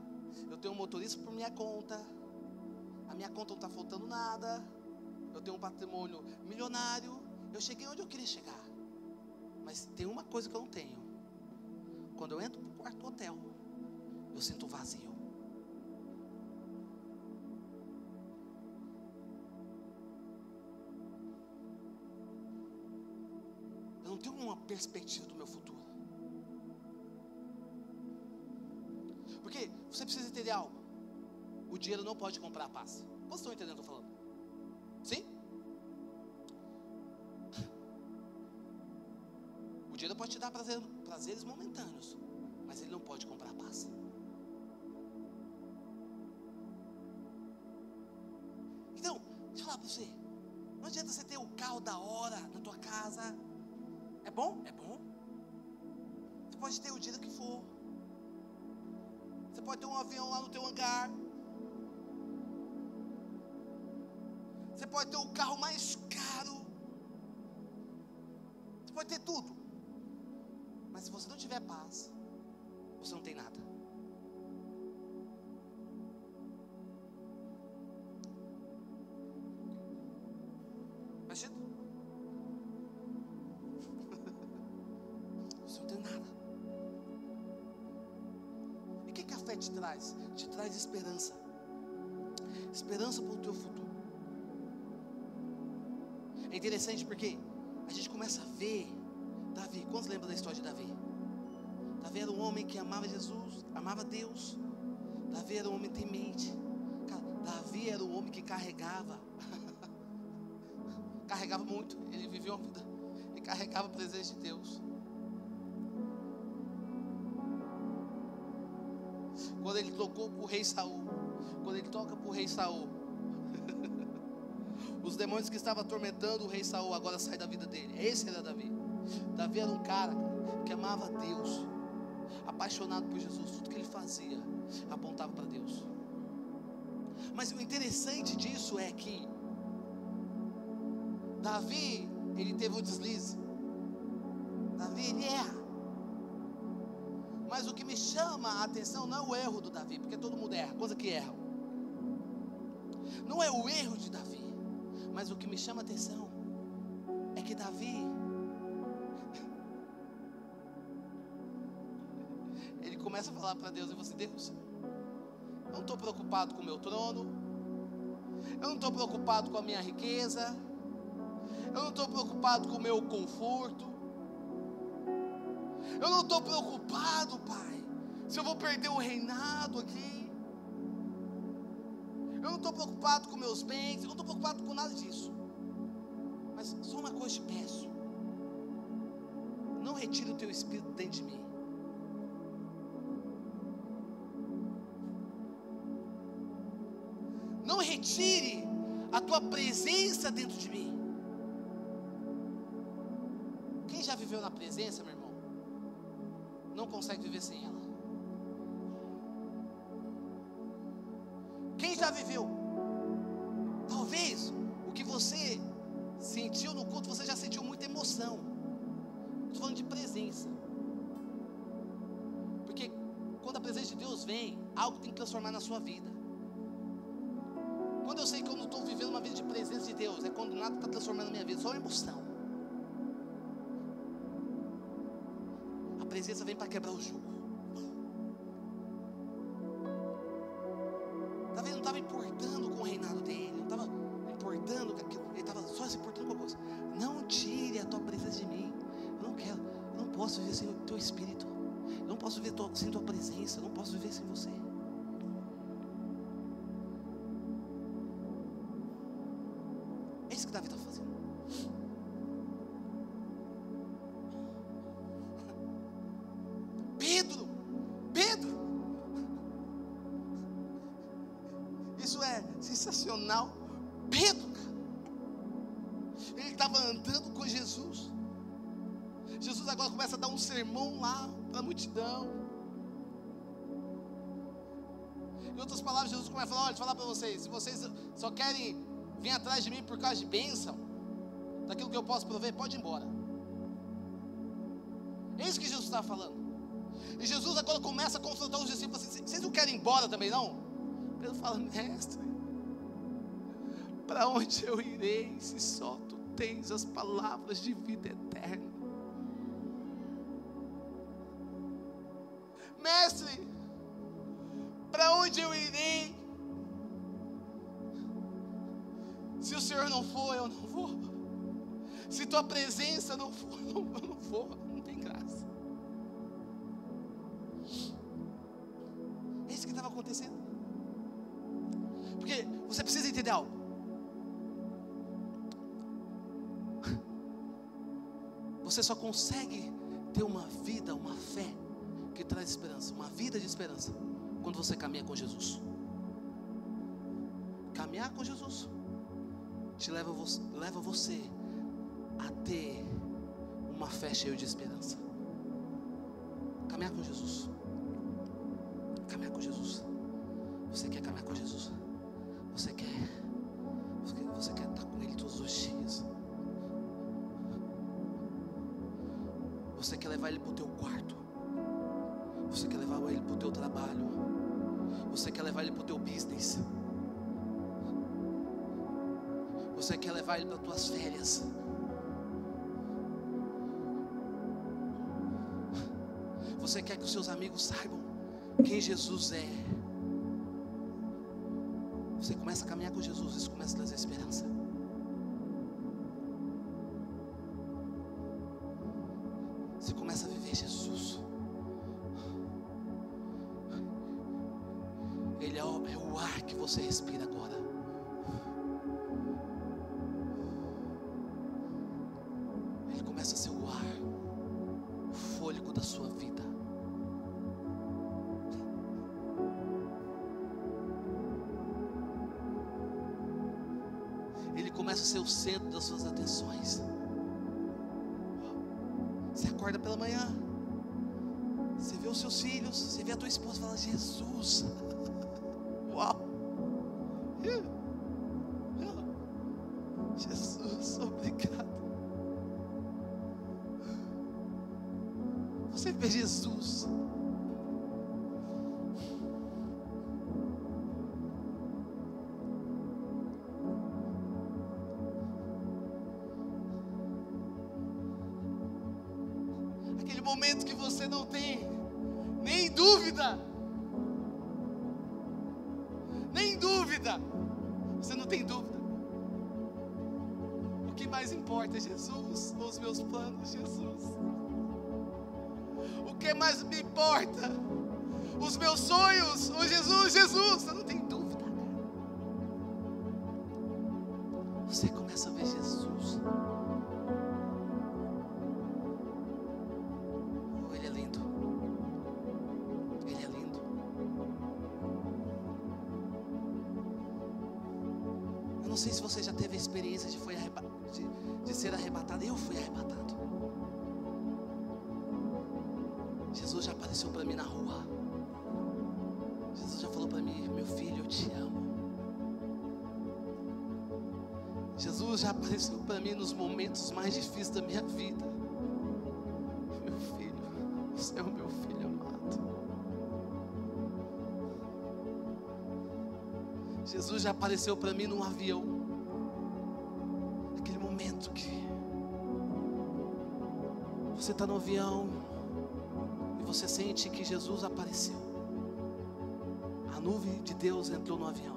eu tenho um motorista por minha conta, a minha conta não está faltando nada, eu tenho um patrimônio milionário, eu cheguei onde eu queria chegar. Mas tem uma coisa que eu não tenho. Quando eu entro para o quarto hotel, eu sinto vazio. Tenho uma perspectiva do meu futuro. Porque você precisa entender algo. O dinheiro não pode comprar a paz. Vocês estão entendendo o que eu estou falando? Sim? O dinheiro pode te dar prazer, prazeres momentâneos, mas ele não pode comprar a paz. Então, deixa eu falar para você. Não adianta você ter o carro da hora na tua casa. É bom? É bom. Você pode ter o dinheiro que for. Você pode ter um avião lá no teu hangar. Você pode ter o carro mais caro. Você pode ter tudo. Mas se você não tiver paz, você não tem nada. Esperança. Esperança para o teu futuro. É interessante porque a gente começa a ver Davi. Quantos lembram da história de Davi? Davi era um homem que amava Jesus, amava Deus. Davi era um homem temente. Davi era um homem que carregava. carregava muito. Ele viveu uma vida. Ele carregava a presença de Deus. Quando ele tocou para o rei Saul. Quando ele toca para o rei Saul. Os demônios que estavam atormentando o rei Saul agora saem da vida dele. Esse era Davi. Davi era um cara que amava Deus, apaixonado por Jesus. Tudo que ele fazia apontava para Deus. Mas o interessante disso é que Davi, ele teve um deslize. Chama a atenção não é o erro do Davi, porque todo mundo erra, coisa que erra. Não é o erro de Davi, mas o que me chama a atenção é que Davi ele começa a falar para Deus e você, Deus, eu não estou preocupado com o meu trono, eu não estou preocupado com a minha riqueza, eu não estou preocupado com o meu conforto, eu não estou preocupado, Pai, se eu vou perder o reinado aqui, eu não estou preocupado com meus bens, eu não estou preocupado com nada disso, mas só uma coisa te peço, não retire o teu espírito dentro de mim. não retire a tua presença dentro de mim. Quem já viveu na presença, meu irmão, não consegue viver sem ela. Vem, algo tem que transformar na sua vida. Quando eu sei que eu não estou vivendo uma vida de presença de Deus é quando nada está transformando a minha vida, só uma emoção. A presença vem para quebrar o jugo. Sensacional. Pedro, cara, ele estava andando com Jesus. Jesus agora começa a dar um sermão lá para a multidão. Em outras palavras, Jesus começa a falar: olha, falar para vocês, se vocês só querem vir atrás de mim por causa de bênção, daquilo que eu posso prover, pode ir embora. É isso que Jesus estava falando. E Jesus agora começa a confrontar os discípulos assim: vocês não querem ir embora também não? Pedro fala: mestre, para onde eu irei se só tu tens as palavras de vida eterna? Mestre, para onde eu irei? Se o Senhor não for, eu não vou. Se tua presença não for, eu não vou. Não tem graça. É isso que estava acontecendo. Porque você precisa entender algo. Você só consegue ter uma vida, uma fé que traz esperança, uma vida de esperança, quando você caminha com Jesus. Caminhar com Jesus te leva, leva você a ter uma fé cheia de esperança. Caminhar com Jesus. Caminhar com Jesus. Você quer caminhar com Jesus? Você quer? Você quer levar Ele para o teu quarto? Você quer levar Ele para o teu trabalho? Você quer levar Ele para o teu business? Você quer levar Ele para as tuas férias? Você quer que os seus amigos saibam quem Jesus é? Você começa a caminhar com Jesus, isso começa a trazer esperança. O centro das suas atenções. Você acorda pela manhã, você vê os seus filhos, você vê a tua esposa e fala: Jesus, Você está no avião e você sente que Jesus apareceu. A nuvem de Deus entrou no avião.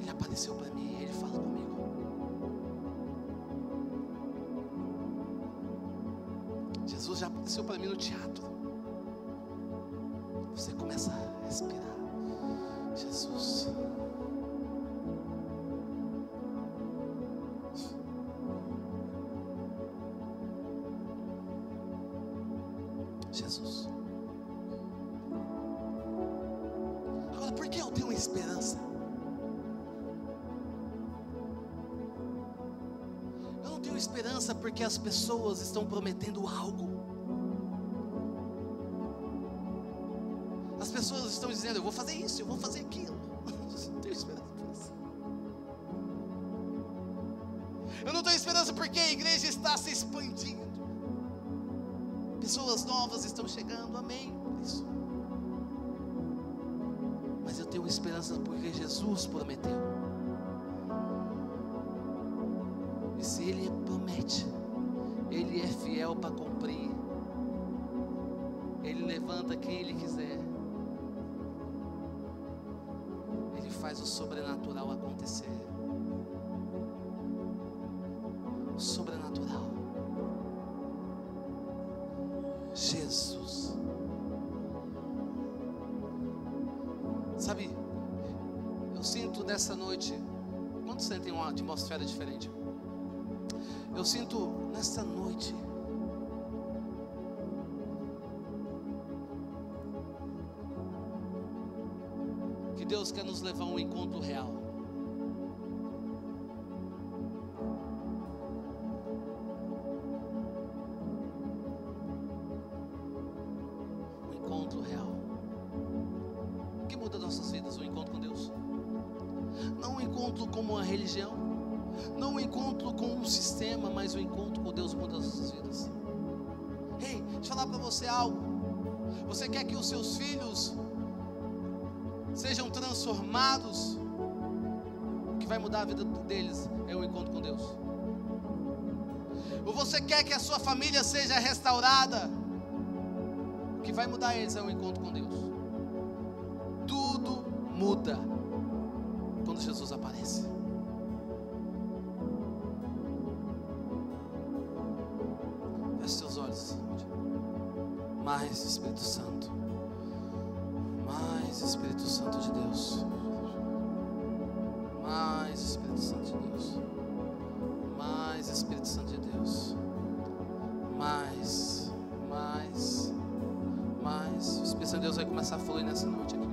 Ele apareceu para mim, ele fala comigo. Jesus já apareceu para mim no teatro. Você começa a respirar. Jesus. As pessoas estão prometendo algo. As pessoas estão dizendo, eu vou fazer isso, eu vou fazer aquilo. Eu não tenho esperança isso. Eu não tenho esperança porque a igreja está se expandindo. Pessoas novas estão chegando, amém. Isso. Mas eu tenho esperança porque Jesus prometeu. Nessa noite. Quantos sentem uma atmosfera diferente? Eu sinto nessa noite. Que Deus quer nos levar a um encontro real. Algo. Você quer que os seus filhos sejam transformados? O que vai mudar a vida deles é o encontro com Deus. Ou você quer que a sua família seja restaurada? O que vai mudar eles é o encontro com Deus. Tudo muda quando Jesus aparece. Mais Espírito Santo. Mais Espírito Santo de Deus. Mais Espírito Santo de Deus. Mais Espírito Santo de Deus. Mais, mais, mais. O Espírito Santo de Deus vai começar a fluir nessa noite aqui.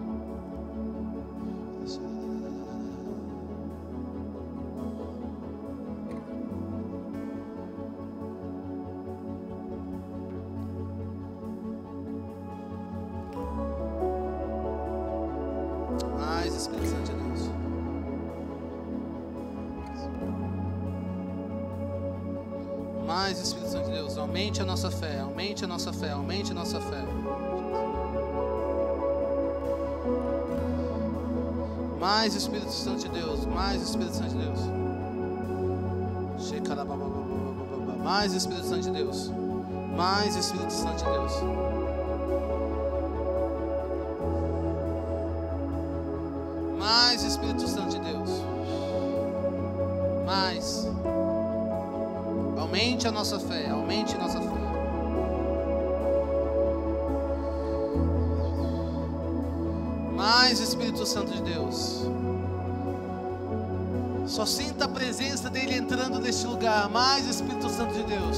Aumente a nossa fé, aumente a nossa fé, aumente a nossa fé. Mais Espírito Santo de Deus, mais Espírito Santo de Deus. Mais Espírito Santo de Deus. Mais Espírito Santo de Deus. Espírito Santo de Deus. Só sinta a presença dele entrando neste lugar. Mais Espírito Santo de Deus.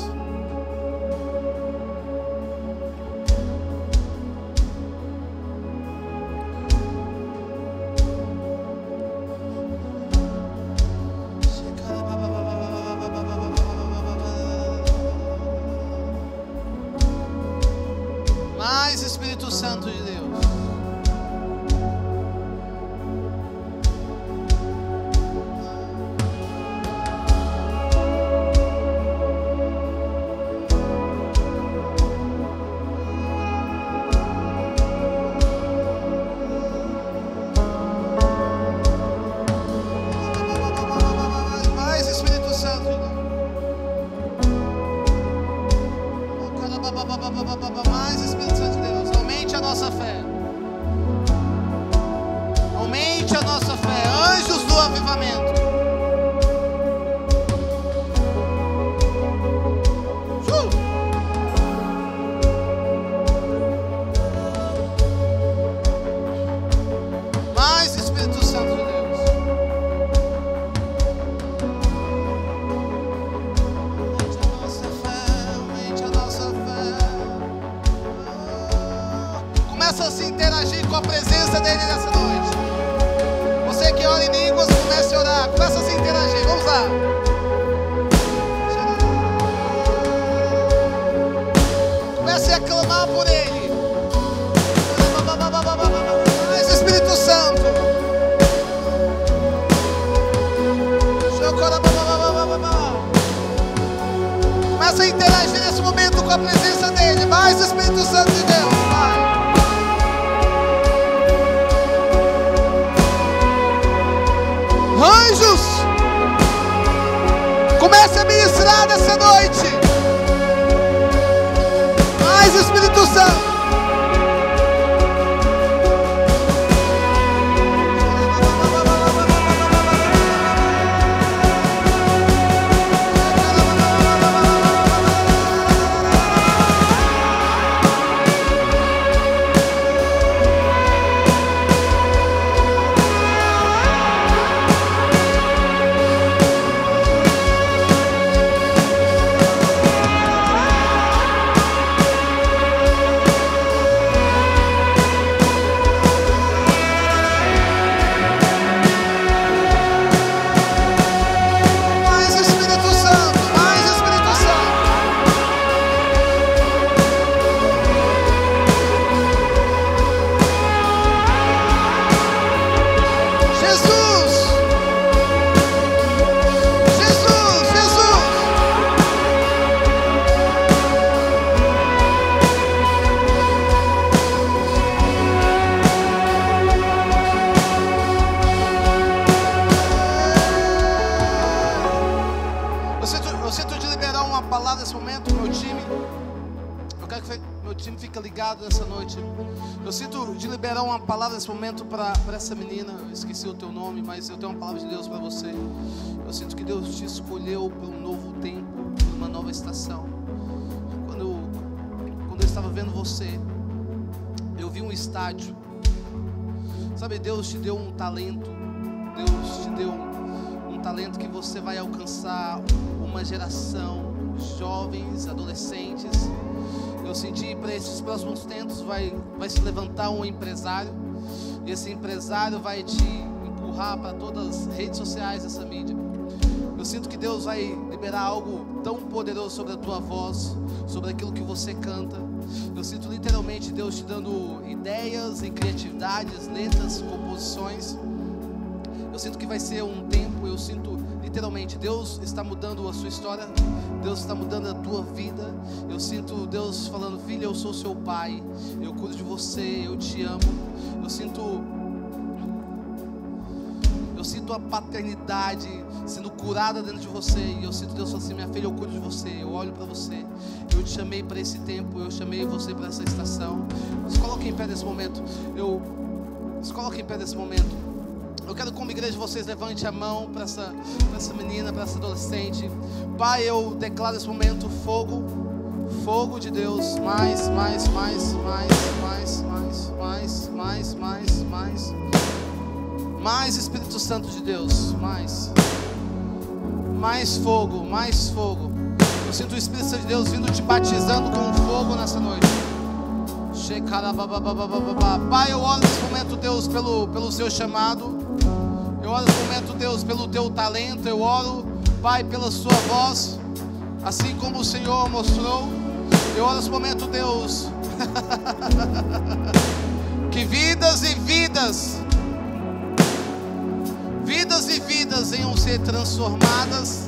Próximos tempos vai, vai se levantar um empresário. E esse empresário vai te empurrar para todas as redes sociais dessa mídia. Eu sinto que Deus vai liberar algo tão poderoso sobre a tua voz, sobre aquilo que você canta. Eu sinto literalmente Deus te dando ideias e criatividades, letras, composições. Eu sinto que vai ser um tempo, eu sinto literalmente Deus está mudando a sua história, Deus está mudando a tua vida. Eu sinto Deus falando: "Filha, eu sou seu pai. Eu cuido de você, eu te amo". Eu sinto eu sinto a paternidade sendo curada dentro de você. E eu sinto Deus falando assim: minha filha, eu cuido de você. Eu olho para você. Eu te chamei para esse tempo. Eu chamei você para essa estação. Se coloque em pé nesse momento. Eu. Se coloque em pé nesse momento. Eu quero, como igreja, vocês levante a mão para essa, pra essa menina, para essa adolescente. Pai, eu declaro esse momento fogo. Fogo de Deus. Mais, mais, mais, mais, mais, mais, mais, mais, mais, mais. Mais Espírito Santo de Deus, mais. Mais fogo, mais fogo. Eu sinto o Espírito Santo de Deus vindo te batizando com fogo nessa noite. Pai, eu oro nesse momento, Deus, pelo, pelo seu chamado. Oro nesse momento, Deus, pelo teu talento. Eu oro, Pai, pela sua voz. Assim como o Senhor mostrou. Eu oro nesse momento, Deus. que vidas e vidas vidas e vidas venham ser transformadas,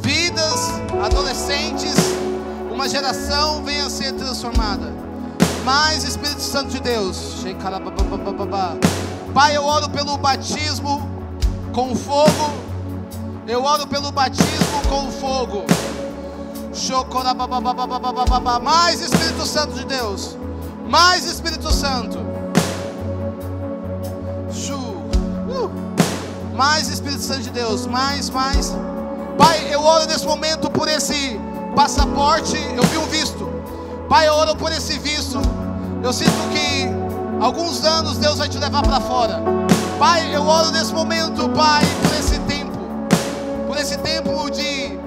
vidas, adolescentes, uma geração venha ser transformada. Mais Espírito Santo de Deus, Pai, eu oro pelo batismo com fogo, eu oro pelo batismo com fogo. Mais Espírito Santo de Deus, mais Espírito Santo. Mais Espírito Santo de Deus, mais, mais. Pai, eu oro nesse momento por esse passaporte. Eu vi um visto. Pai, eu oro por esse visto. Eu sinto que alguns anos Deus vai te levar para fora. Pai, eu oro nesse momento, Pai, por esse tempo. Por esse tempo de.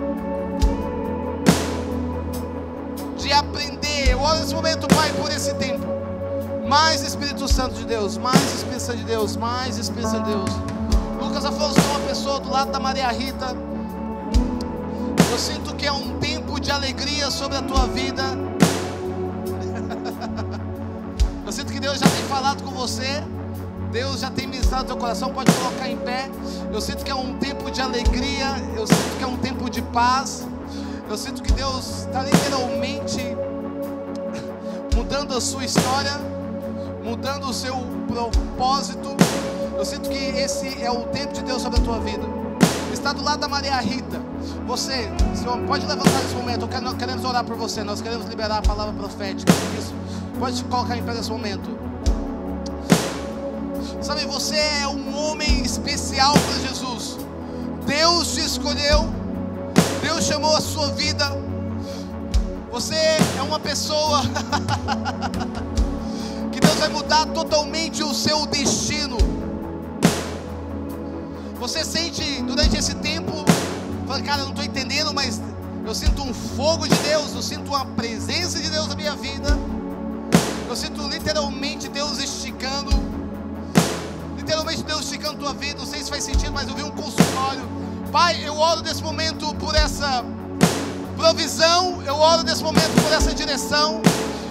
De aprender. Eu oro nesse momento, Pai, por esse tempo. Mais Espírito Santo de Deus, mais Espírito Santo de Deus, mais Espírito Santo de Deus. Lucas Afonso uma pessoa do lado da Maria Rita. Eu sinto que é um tempo de alegria sobre a tua vida. Eu sinto que Deus já tem falado com você. Deus já tem ministrado teu coração, pode colocar em pé. Eu sinto que é um tempo de alegria, eu sinto que é um tempo de paz. Eu sinto que Deus está literalmente mudando a sua história, mudando o seu propósito. Eu sinto que esse é o tempo de Deus sobre a tua vida. Está do lado da Maria Rita. Você, Senhor, pode levantar nesse momento. Queremos orar por você. Nós queremos liberar a palavra profética. Isso. Pode colocar em pé nesse momento. Sabe, você é um homem especial para Jesus. Deus te escolheu. Deus chamou a sua vida. Você é uma pessoa que Deus vai mudar totalmente o seu destino. Você sente durante esse tempo, fala, cara, eu não estou entendendo, mas eu sinto um fogo de Deus, eu sinto uma presença de Deus na minha vida. Eu sinto literalmente Deus esticando literalmente Deus esticando tua vida. Não sei se faz sentido, mas eu vi um consultório. Pai, eu oro nesse momento por essa provisão. Eu oro nesse momento por essa direção.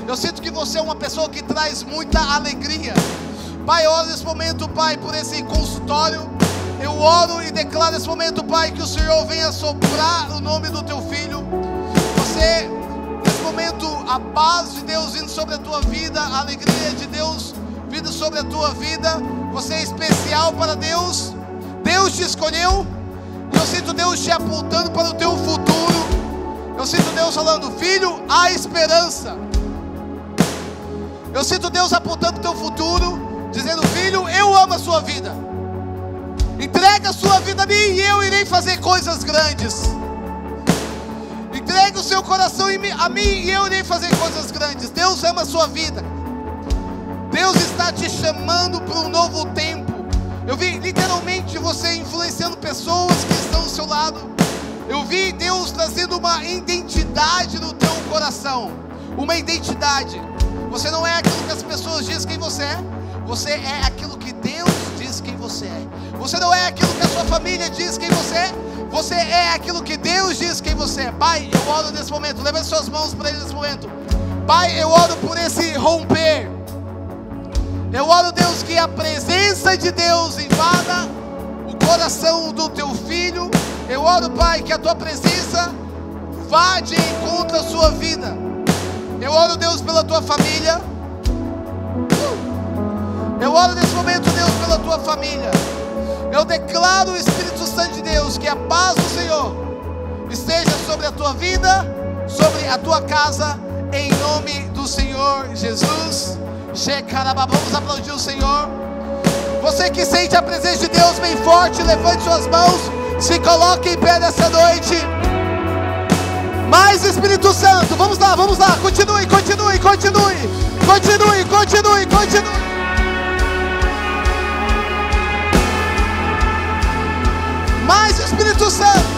Eu sinto que você é uma pessoa que traz muita alegria. Pai, eu oro nesse momento, Pai, por esse consultório. Eu oro e declaro nesse momento, Pai, que o Senhor venha soprar o nome do teu filho. Você, nesse momento, a paz de Deus vindo sobre a tua vida, a alegria de Deus vindo sobre a tua vida. Você é especial para Deus. Deus te escolheu. Eu sinto Deus te apontando para o teu futuro. Eu sinto Deus falando, filho, há esperança. Eu sinto Deus apontando para o teu futuro, dizendo, filho, eu amo a sua vida. Entrega a sua vida a mim e eu irei fazer coisas grandes. Entrega o seu coração a mim e eu irei fazer coisas grandes. Deus ama a sua vida. Deus está te chamando para um novo tempo. Eu vi literalmente você influenciando pessoas que estão do seu lado. Eu vi Deus trazendo uma identidade no teu coração. Uma identidade. Você não é aquilo que as pessoas dizem quem você é. Você é aquilo que Deus diz quem você é. Você não é aquilo que a sua família diz quem você é. Você é aquilo que Deus diz quem você é. Pai, eu oro nesse momento. Leva suas mãos para Ele nesse momento. Pai, eu oro por esse romper. Eu oro, Deus, que a presença de Deus invada o coração do teu filho. Eu oro, Pai, que a tua presença vá de encontro à sua vida. Eu oro, Deus, pela tua família. Eu oro nesse momento, Deus, pela tua família. Eu declaro o Espírito Santo de Deus que a paz do Senhor esteja sobre a tua vida, sobre a tua casa, em nome do Senhor Jesus. Vamos aplaudir o Senhor. Você que sente a presença de Deus bem forte, levante suas mãos, se coloque em pé nessa noite. Mais Espírito Santo, vamos lá, vamos lá, continue, continue, continue, continue, continue, continue. Mais Espírito Santo.